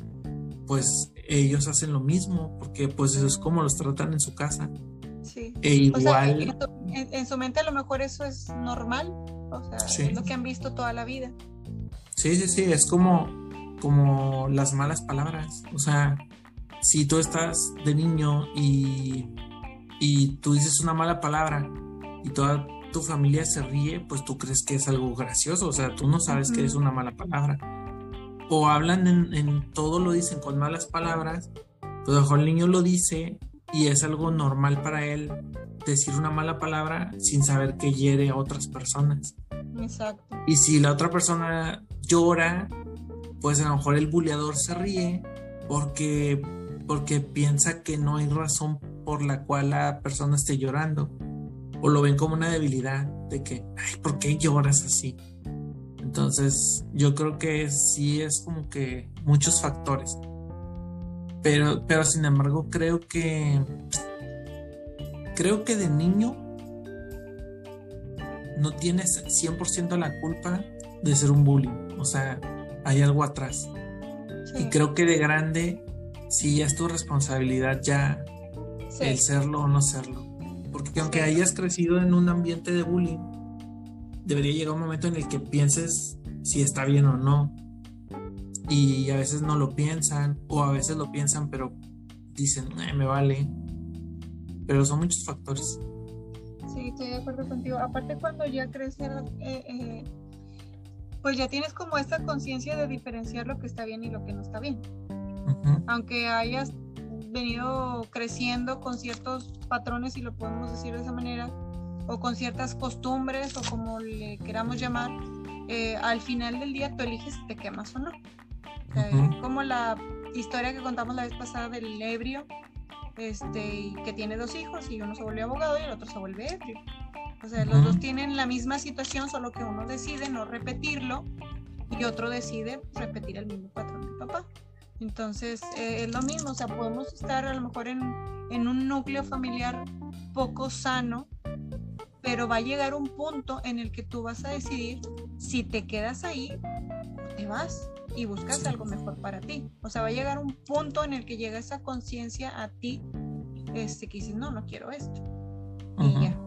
pues ellos hacen lo mismo, porque pues eso es como los tratan en su casa. Sí. E igual. en, su mente a lo mejor eso es normal, o sea, es lo que han visto toda la vida. Sí, sí, sí, es como, como las malas palabras. O sea, si tú estás de niño y, y tú dices una mala palabra y toda tu familia se ríe, pues tú crees que es algo gracioso, o sea, tú no sabes que es una mala palabra. O hablan en, todo lo dicen con malas palabras, pues a mejor el niño lo dice y es algo normal para él decir una mala palabra sin saber que hiere a otras personas. Exacto. Y si la otra persona llora, pues a lo mejor el buleador se ríe porque, porque piensa que no hay razón por la cual la persona esté llorando. O lo ven como una debilidad de que, ay, ¿por qué lloras así? Entonces, yo creo que sí es como que muchos factores. Pero, pero sin embargo, creo que. Creo que de niño no tienes 100% la culpa de ser un bully. O sea, hay algo atrás. Y creo que de grande, sí ya es tu responsabilidad ya el serlo o no serlo. Porque aunque hayas crecido en un ambiente de bullying, debería llegar un momento en el que pienses si está bien o no. Y a veces no lo piensan, o a veces lo piensan, pero dicen, me vale. Pero son muchos factores. Sí, estoy de acuerdo contigo. Aparte, cuando ya creces, eh, eh, pues ya tienes como esta conciencia de diferenciar lo que está bien y lo que no está bien. Aunque hayas venido creciendo con ciertos patrones, si lo podemos decir de esa manera, o con ciertas costumbres, o como le queramos llamar, eh, al final del día tú eliges si te quemas o no. Como la historia que contamos la vez pasada del ebrio, este, que tiene dos hijos y uno se vuelve abogado y el otro se vuelve ebrio. O sea, los dos tienen la misma situación, solo que uno decide no repetirlo y otro decide repetir el mismo patrón de papá. Entonces, eh, es lo mismo, o sea, podemos estar a lo mejor en, en un núcleo familiar poco sano, pero va a llegar un punto en el que tú vas a decidir si te quedas ahí o te vas y buscas algo mejor para ti. O sea, va a llegar un punto en el que llega esa conciencia a ti este, que dices, no, no quiero esto. Y ya,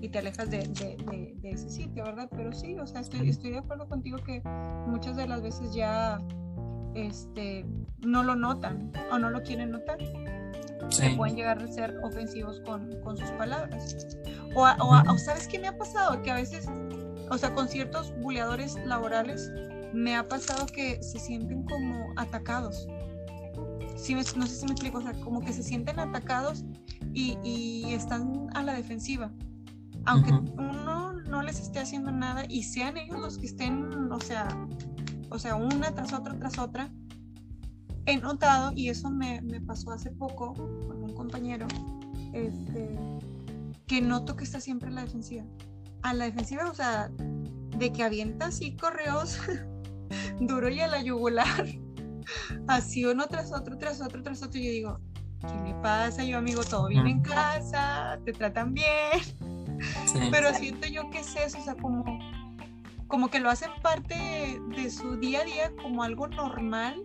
y te alejas de, de, de, ese sitio, ¿verdad? Pero sí, o sea, estoy, estoy de acuerdo contigo que muchas de las veces ya este, no lo notan o no lo quieren notar. se pueden llegar a ser ofensivos con, con sus palabras. O, o, ¿sabes qué me ha pasado? Que a veces, o sea, con ciertos buleadores laborales, me ha pasado que se sienten como atacados. Sí, no sé si me explico, o sea, como que se sienten atacados y, y están a la defensiva aunque uno no les esté haciendo nada y sean ellos los que estén, o sea, o sea, una tras otra tras otra, he notado, y eso me, pasó hace poco con un compañero, este, que noto que está siempre a la defensiva. A la defensiva, o sea, de que avienta así correos duro y a la yugular, así uno tras otro, tras otro, tras otro, y yo digo, ¿qué me pasa? Yo, amigo, todo bien en casa, te tratan bien pero siento yo que es eso, o sea, como, como que lo hacen parte de, su día a día como algo normal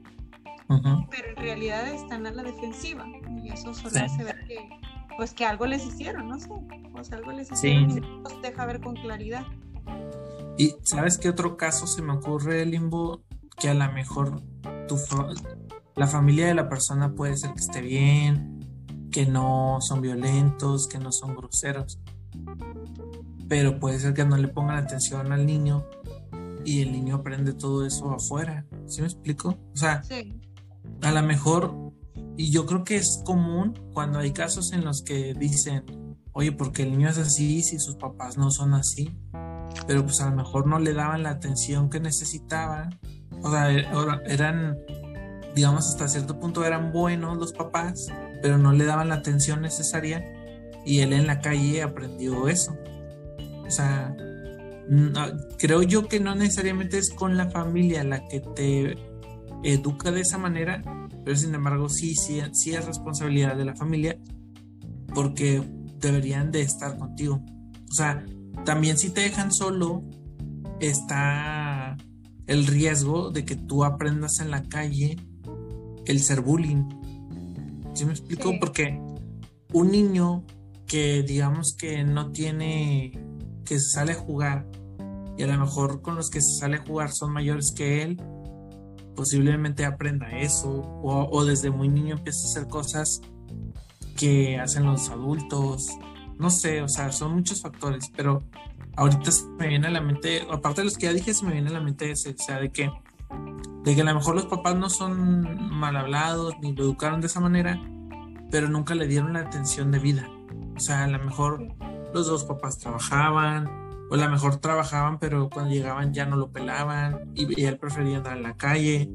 pero en realidad están a la defensiva y eso solo hace ver que pues que algo les hicieron, no sé, pues algo les hicieron y deja ver con claridad. Y sabes qué otro caso se me ocurre, Limbo, que a lo mejor tu la familia de la persona puede ser que esté bien, que no son violentos, que no son groseros, pero puede ser que no le pongan atención al niño y el niño aprende todo eso afuera. ¿Sí me explico? O sea, a lo mejor, y yo creo que es común cuando hay casos en los que dicen, oye, porque el niño es así si sus papás no son así, pero pues a lo mejor no le daban la atención que necesitaba. O sea, e, eran, digamos, hasta cierto punto eran buenos los papás, pero no le daban la atención necesaria y él en la calle aprendió eso. O sea, creo yo que no necesariamente es con la familia la que te educa de esa manera, pero sin embargo sí, sí, sí es responsabilidad de la familia porque deberían de estar contigo. O sea, también si te dejan solo, está el riesgo de que tú aprendas en la calle el ser bullying. ¿Sí me explico? Porque un niño que digamos que no tiene, que se sale a jugar, y a lo mejor con los que se sale a jugar son mayores que él, posiblemente aprenda eso, o, desde muy niño empieza a hacer cosas que hacen los adultos, no sé, o sea, son muchos factores, pero ahorita se me viene a la mente, aparte de los que ya dije, se me viene a la mente ese, o sea, de que, de que a lo mejor los papás no son mal hablados, ni lo educaron de esa manera, pero nunca le dieron la atención de vida. O sea, a lo mejor los dos papás trabajaban, o a lo mejor trabajaban, pero cuando llegaban ya no lo pelaban, y, él prefería andar en la calle,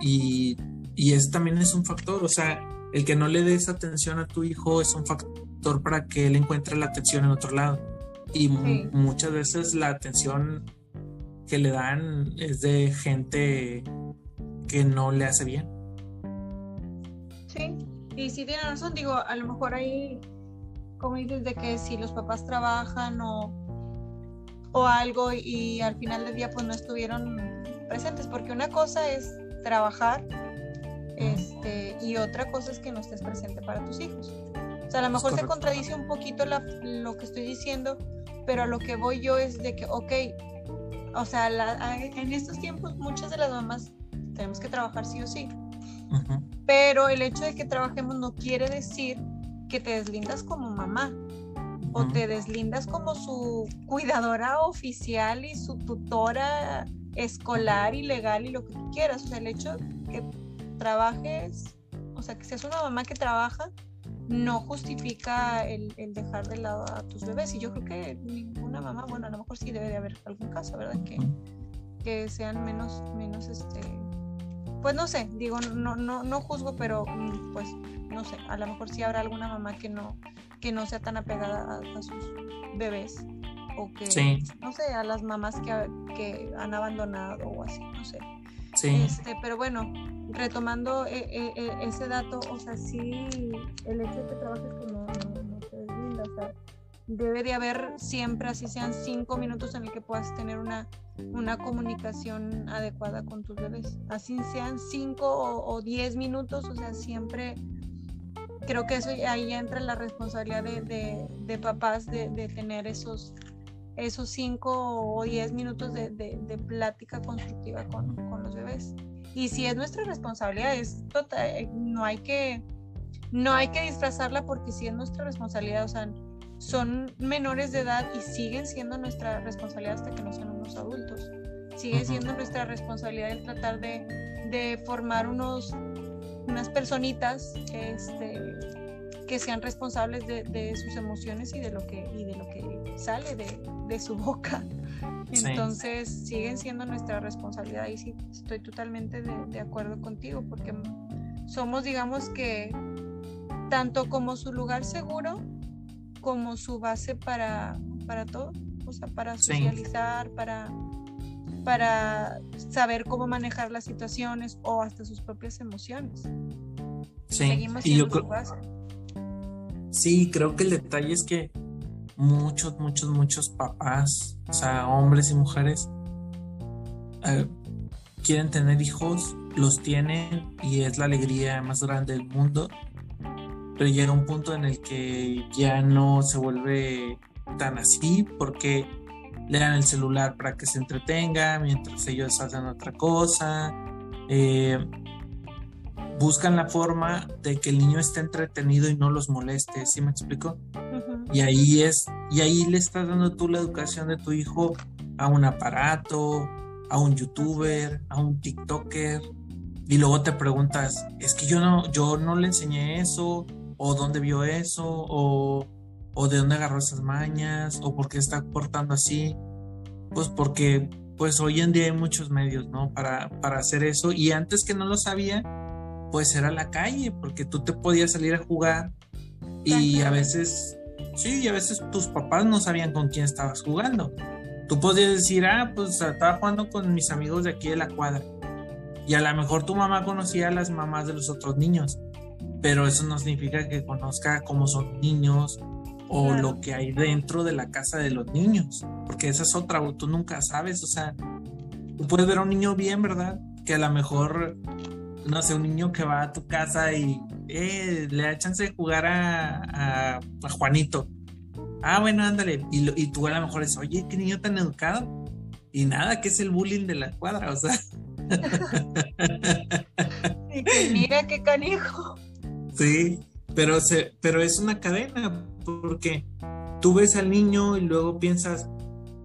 y, y eso también es un factor, o sea, el que no le des atención a tu hijo es un factor para que él encuentre la atención en otro lado. Y muchas veces la atención que le dan es de gente que no le hace bien. Sí, y si tiene razón, digo, a lo mejor ahí, como dices, de que si los papás trabajan o, o algo y al final del día pues no estuvieron presentes, porque una cosa es trabajar este, y otra cosa es que no estés presente para tus hijos. O sea, a lo mejor se contradice un poquito lo que estoy diciendo, pero a lo que voy yo es de que, ok, o sea, en estos tiempos muchas de las mamás tenemos que trabajar sí o sí, pero el hecho de que trabajemos no quiere decir que te deslindas como mamá o te deslindas como su cuidadora oficial y su tutora escolar y legal y lo que tú quieras. O sea, el hecho que trabajes, o sea, que seas una mamá que trabaja, no justifica el, dejar de lado a tus bebés. Y yo creo que ninguna mamá, bueno, a lo mejor sí debe de haber algún caso, ¿verdad? Que, que sean menos, menos, este, pues no sé, digo, no, no, no juzgo, pero mm, pues no sé, a lo mejor sí habrá alguna mamá que no, que no sea tan apegada a, sus bebés o que, no sé, a las mamás que, que han abandonado o así, no sé. Sí. Este, pero bueno, retomando eh, eh, eh, ese dato, o sea, sí, el hecho de que trabajes como no, te deslinda, o sea, debe de haber siempre, así sean cinco minutos en el que puedas tener una, una comunicación adecuada con tus bebés. Así sean cinco o, diez minutos, o sea, siempre creo que eso ahí entra la responsabilidad de, de, papás de, tener esos esos cinco o diez minutos de, de plática constructiva con, con los bebés. Y si es nuestra responsabilidad, es total, eh, no hay que no hay que disfrazarla porque si es nuestra responsabilidad, o sea, son menores de edad y siguen siendo nuestra responsabilidad hasta que no sean unos adultos. Sigue siendo nuestra responsabilidad el tratar de, de formar unos unas personitas este, que sean responsables de, de, sus emociones y de lo que, y de lo que sale de, de su boca. Entonces siguen siendo nuestra responsabilidad y sí, estoy totalmente de, acuerdo contigo porque somos, digamos que, tanto como su lugar seguro, como su base para, para todo, o sea, para socializar, para, para saber cómo manejar las situaciones o hasta sus propias emociones. Sí, Seguimos y yo Sí, creo que el detalle es que muchos, muchos, muchos papás, o sea, hombres y mujeres, eh, quieren tener hijos los tienen y es la alegría más grande del mundo, pero llega un punto en el que ya no se vuelve tan así porque le dan el celular para que se entretenga mientras ellos hacen otra cosa. Eh, buscan la forma de que el niño esté entretenido y no los moleste, ¿sí me explico? Y ahí es, y ahí le estás dando tú la educación de tu hijo a un aparato, a un youtuber, a un TikToker, y luego te preguntas, es que yo no, yo no le enseñé eso, o dónde vio eso, o, o de dónde agarró esas mañas, o por qué está portando así. Pues porque pues hoy en día hay muchos medios, ¿no? Para, para hacer eso. Y antes que no lo sabía, pues era la calle, porque tú te podías salir a jugar y a veces, sí, y a veces tus papás no sabían con quién estabas jugando. Tú podías decir, ah, pues estaba jugando con mis amigos de aquí de la cuadra. Y a lo mejor tu mamá conocía a las mamás de los otros niños, pero eso no significa que conozca cómo son niños o lo que hay dentro de la casa de los niños, porque esa es otra, tú nunca sabes, o sea, tú puedes ver a un niño bien, ¿verdad? Que a lo mejor no sé, un niño que va a tu casa y eh, le da chance de jugar a, a, Juanito. Ah, bueno, ándale. Y, y, tú a lo mejor es, oye, qué niño tan educado. Y nada, que es el bullying de la cuadra, o sea. que mira qué canijo. Sí, pero, se, pero es una cadena, porque tú ves al niño y luego piensas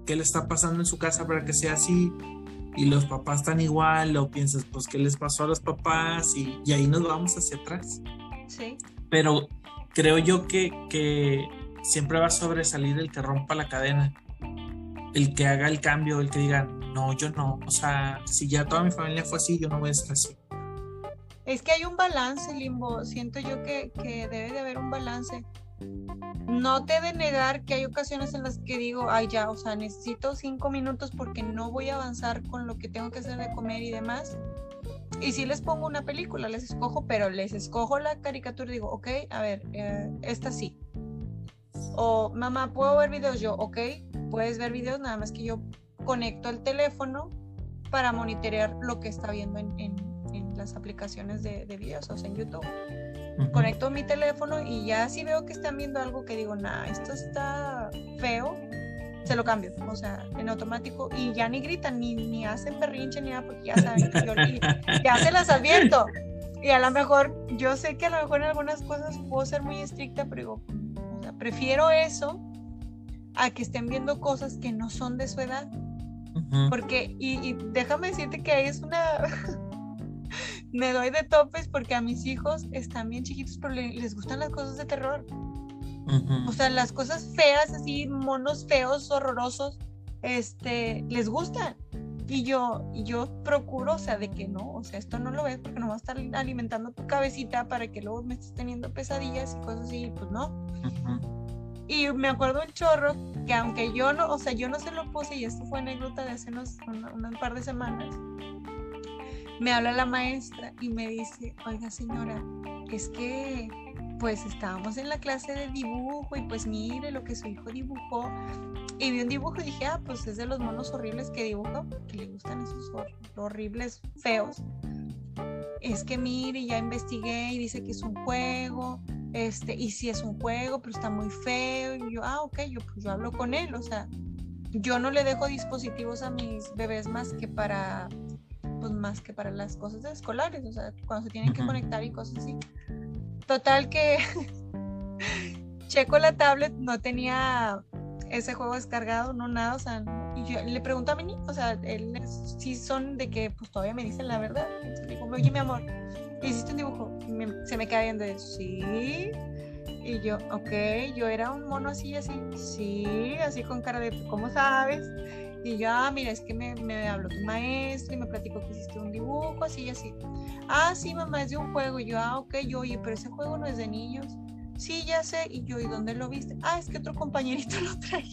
qué le está pasando en su casa para que sea así, y los papás están igual, o piensas, pues, ¿qué les pasó a los papás? Y, ahí nos vamos hacia atrás. Sí. Pero creo yo que, que siempre va a sobresalir el que rompa la cadena, el que haga el cambio, el que diga, no, yo no, o sea, si ya toda mi familia fue así, yo no voy a ser así. Es que hay un balance, Limbo, siento yo que, que debe de haber un balance no te de negar que hay ocasiones en las que digo, ay ya, o sea, necesito cinco minutos porque no voy a avanzar con lo que tengo que hacer de comer y demás. Y si les pongo una película, les escojo, pero les escojo la caricatura y digo, ok, a ver, eh, esta sí. O mamá, ¿puedo ver videos? Yo, ok, puedes ver videos, nada más que yo conecto el teléfono para monitorear lo que está viendo en, las aplicaciones de, de videos, o sea, en YouTube conecto mi teléfono y ya si veo que están viendo algo que digo, nah, esto está feo, se lo cambio, o sea, en automático y ya ni gritan, ni, ni hacen berrinche, ni nada, porque ya saben que yo ya se las advierto. Y a lo mejor, yo sé que a lo mejor en algunas cosas puedo ser muy estricta, pero digo, o sea, prefiero eso a que estén viendo cosas que no son de su edad. Porque, y, y déjame decirte que ahí es una, me doy de topes porque a mis hijos están bien chiquitos, pero les gustan las cosas de terror. O sea, las cosas feas, así, monos feos, horrorosos, este, les gustan. Y yo, yo procuro, o sea, de que no, o sea, esto no lo ves porque no va a estar alimentando tu cabecita para que luego me estés teniendo pesadillas y cosas así, pues no. Y me acuerdo un chorro que aunque yo no, o sea, yo no se lo puse y esto fue anécdota de hace unos, unas par de semanas, me habla la maestra y me dice, oiga señora, es que pues estábamos en la clase de dibujo y pues mire lo que su hijo dibujó. Y vi un dibujo y dije, ah, pues es de los monos horribles que dibujo, que le gustan esos horribles, feos. Es que mire, ya investigué y dice que es un juego, este, y si es un juego, pero está muy feo. Y yo, ah, ok, yo, pues yo hablo con él, o sea, yo no le dejo dispositivos a mis bebés más que para pues más que para las cosas escolares, o sea, cuando se tienen que conectar y cosas así. Total que checo la tablet, no tenía ese juego descargado, no nada, o sea, y yo le pregunto a mi niño, o sea, él sí son de que pues todavía me dicen la verdad. Entonces, digo, oye mi amor, ¿hiciste un dibujo? se me cae viendo sí. Y yo, ok, yo era un mono así, así, sí, así con cara de, ¿cómo sabes? Y yo, ah, mira, es que me, me habló tu maestro y me platicó que hiciste un dibujo, así y así. Ah, sí, mamá, es de un juego. Y yo, ah, ok, yo, oye, pero ese juego no es de niños. Sí, ya sé. Y yo, ¿y dónde lo viste? Ah, es que otro compañerito lo trae.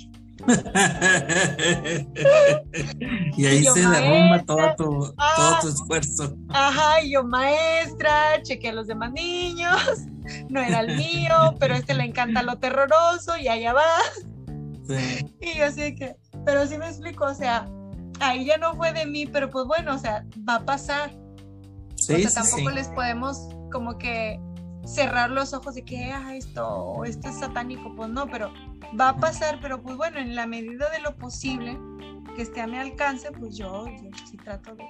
y ahí se derrumba todo tu, todo ah, tu esfuerzo. Ajá, y yo, maestra, chequeé a los demás niños, no era el mío, pero a este le encanta lo terroroso y allá va. Sí. Y yo así que, pero sí me explico, o sea, ahí ya no fue de mí, pero pues bueno, o sea, va a pasar. o sea, tampoco les podemos como que cerrar los ojos de que ah, esto, esto es satánico, pues no, pero va a pasar, pero pues bueno, en la medida de lo posible que esté a mi alcance, pues yo, sí trato de,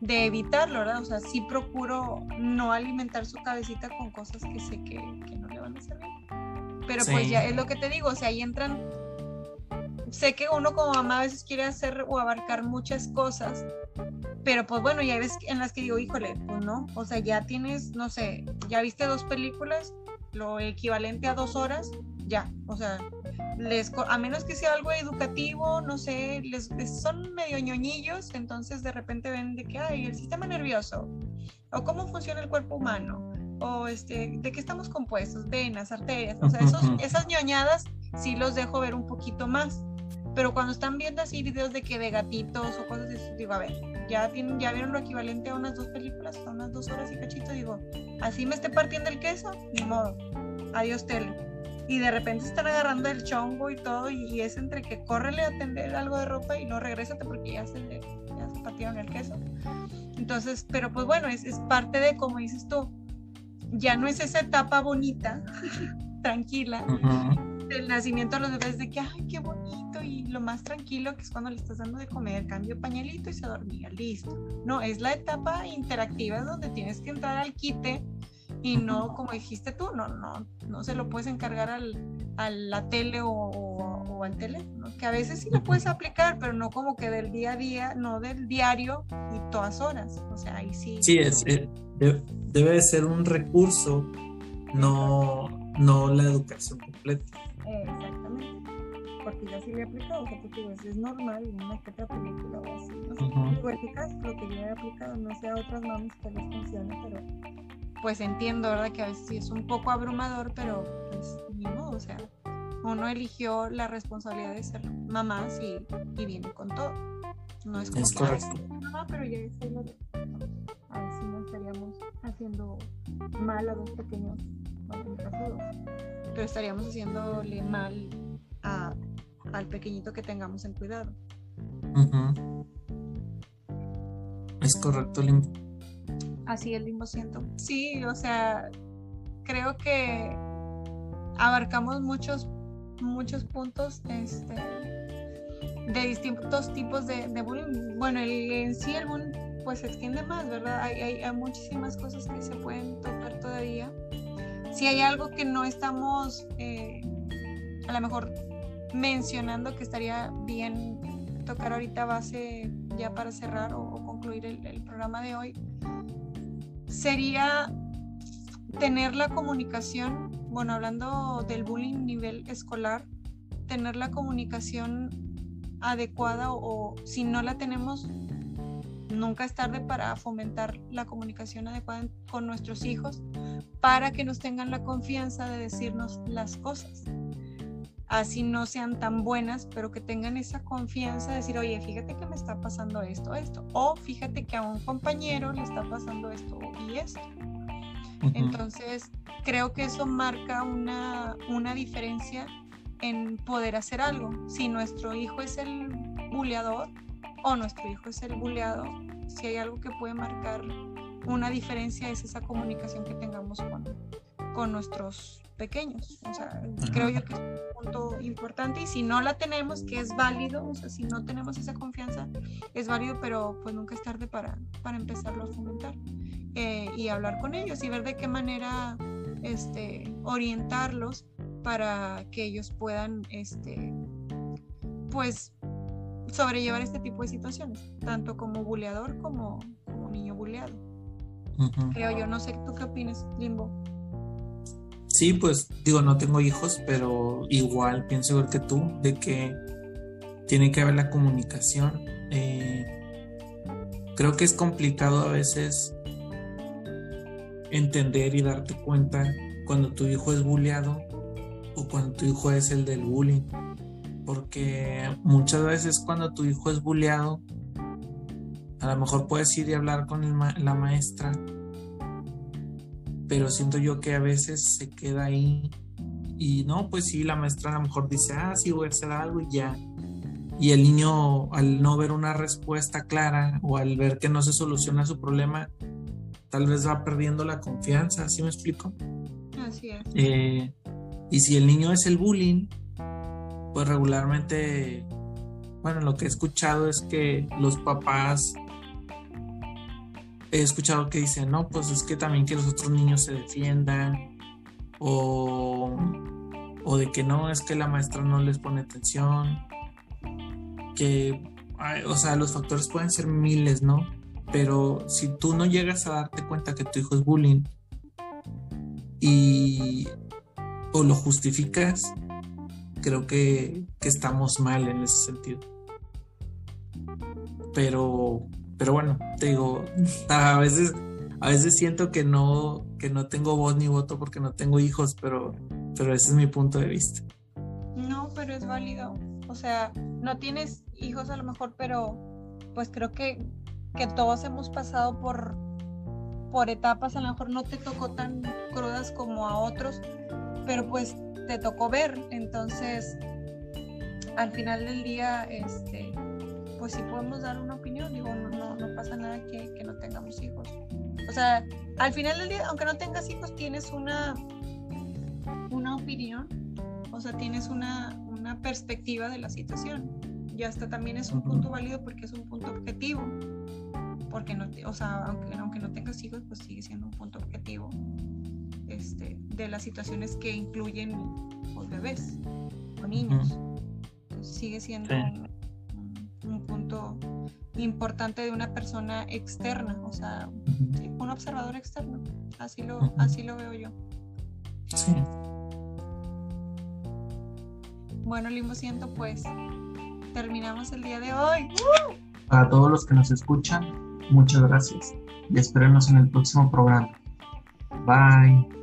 de, evitarlo, ¿verdad? O sea, sí procuro no alimentar su cabecita con cosas que sé que, que no le van a servir. Pero pues ya es lo que te digo, o sea, ahí entran sé que uno como mamá a veces quiere hacer o abarcar muchas cosas, pero pues bueno, ya ves en las que digo, híjole, pues no, o sea, ya tienes, no sé, ya viste dos películas, lo equivalente a dos horas, ya, o sea, les, a menos que sea algo educativo, no sé, les, son medio ñoñillos, entonces de repente ven de que, hay el sistema nervioso, o cómo funciona el cuerpo humano, o este, de qué estamos compuestos, venas, arterias, o sea, esos, esas ñoñadas sí los dejo ver un poquito más. Pero cuando están viendo así videos de que de gatitos o cosas así, digo, a ver, ya, tienen, ya vieron lo equivalente a unas dos películas, a unas dos horas y cachito, digo, así me esté partiendo el queso, ni modo, adiós tele. Y de repente están agarrando el chongo y todo, y, es entre que córrele a tender algo de ropa y no regrésate porque ya se, ya se partieron el queso. Entonces, pero pues bueno, es, es parte de, como dices tú, ya no es esa etapa bonita, tranquila, del nacimiento de los bebés de que, ay, qué bonito, y lo más tranquilo que es cuando le estás dando de comer, cambio pañalito y se dormía, listo. No, es la etapa interactiva donde tienes que entrar al quite y no, como dijiste tú, no, no, no se lo puedes encargar al, a la tele o, al teléfono, que a veces sí lo puedes aplicar, pero no como que del día a día, no del diario y todas horas, o sea, ahí sí. Sí, es, eh, debe de ser un recurso, no, no la educación completa exactamente. Porque ya sí le he aplicado, o sea, porque es normal en una que otra película o así. No sé, uh -huh. lo que yo he aplicado, no sé a otras mamis que les funcione, pero pues entiendo, ¿verdad? Que a veces sí es un poco abrumador, pero pues ni modo, o sea, uno eligió la responsabilidad de ser mamá y, y viene con todo. No es como es que, correcto. mamá, pero ya es lo de... A ver si no estaríamos haciendo mal a dos pequeños, pero estaríamos haciéndole mal a, al pequeñito que tengamos en cuidado. Es correcto, Limbo. Así el Limbo siento. Sí, o sea, creo que abarcamos muchos, muchos puntos este, de distintos tipos de, bullying. Bueno, el, en sí el bullying pues se extiende más, ¿verdad? Hay, hay, hay muchísimas cosas que se pueden tocar todavía si hay algo que no estamos eh, a lo mejor mencionando que estaría bien tocar ahorita base ya para cerrar o, concluir el, programa de hoy, sería tener la comunicación, bueno, hablando del bullying nivel escolar, tener la comunicación adecuada o si no la tenemos, nunca es tarde para fomentar la comunicación adecuada con nuestros hijos para que nos tengan la confianza de decirnos las cosas. Así no sean tan buenas, pero que tengan esa confianza de decir, oye, fíjate que me está pasando esto, esto. O fíjate que a un compañero le está pasando esto y esto. Entonces, creo que eso marca una, una diferencia en poder hacer algo. Si nuestro hijo es el buleador, o nuestro hijo es el buleado, si hay algo que puede marcar una diferencia es esa comunicación que tengamos con, con nuestros pequeños. O sea, creo yo que es un punto importante y si no la tenemos, que es válido, o sea, si no tenemos esa confianza, es válido, pero pues nunca es tarde para, para empezarlo a fomentar eh, y hablar con ellos y ver de qué manera este, orientarlos para que ellos puedan, este, pues, sobrellevar este tipo de situaciones, tanto como buleador como, como niño buleado. Creo yo, no sé, ¿tú qué opinas, Limbo? Sí, pues digo, no tengo hijos, pero igual pienso igual que tú, de que tiene que haber la comunicación. Eh, creo que es complicado a veces entender y darte cuenta cuando tu hijo es bulleado o cuando tu hijo es el del bullying porque muchas veces cuando tu hijo es bulleado, a lo mejor puedes ir y hablar con la maestra, pero siento yo que a veces se queda ahí y no, pues sí, la maestra a lo mejor dice, ah, sí, voy a hacer algo y ya. Y el niño, al no ver una respuesta clara o al ver que no se soluciona su problema, tal vez va perdiendo la confianza, ¿sí me explico? Así es. Eh, y si el niño es el bullying, pues regularmente, bueno, lo que he escuchado es que los papás, he escuchado que dicen, no, pues es que también que los otros niños se defiendan, o, o de que no, es que la maestra no les pone atención, que, o sea, los factores pueden ser miles, ¿no? Pero si tú no llegas a darte cuenta que tu hijo es bullying y o lo justificas, creo que, estamos mal en ese sentido. Pero, pero bueno, te digo, a veces, a veces siento que no, que no tengo voz ni voto porque no tengo hijos, pero, pero ese es mi punto de vista. No, pero es válido. O sea, no tienes hijos a lo mejor, pero pues creo que que todos hemos pasado por, por etapas, a lo mejor no te tocó tan crudas como a otros, pero pues te tocó ver, entonces al final del día, este, pues sí podemos dar una opinión, digo, no, no, pasa nada que, que, no tengamos hijos. O sea, al final del día, aunque no tengas hijos, tienes una, una opinión, o sea, tienes una, una perspectiva de la situación. Y hasta también es un punto válido porque es un punto objetivo porque no, o sea, aunque, aunque no tengas hijos, pues sigue siendo un punto objetivo este, de las situaciones que incluyen pues, bebés o niños. sigue siendo un, punto importante de una persona externa, o sea, un observador externo. Así lo, así lo veo yo. Sí. Bueno, Limbo Siento, pues terminamos el día de hoy. Para todos los que nos escuchan, Muchas gracias y espérenos en el próximo programa. Bye.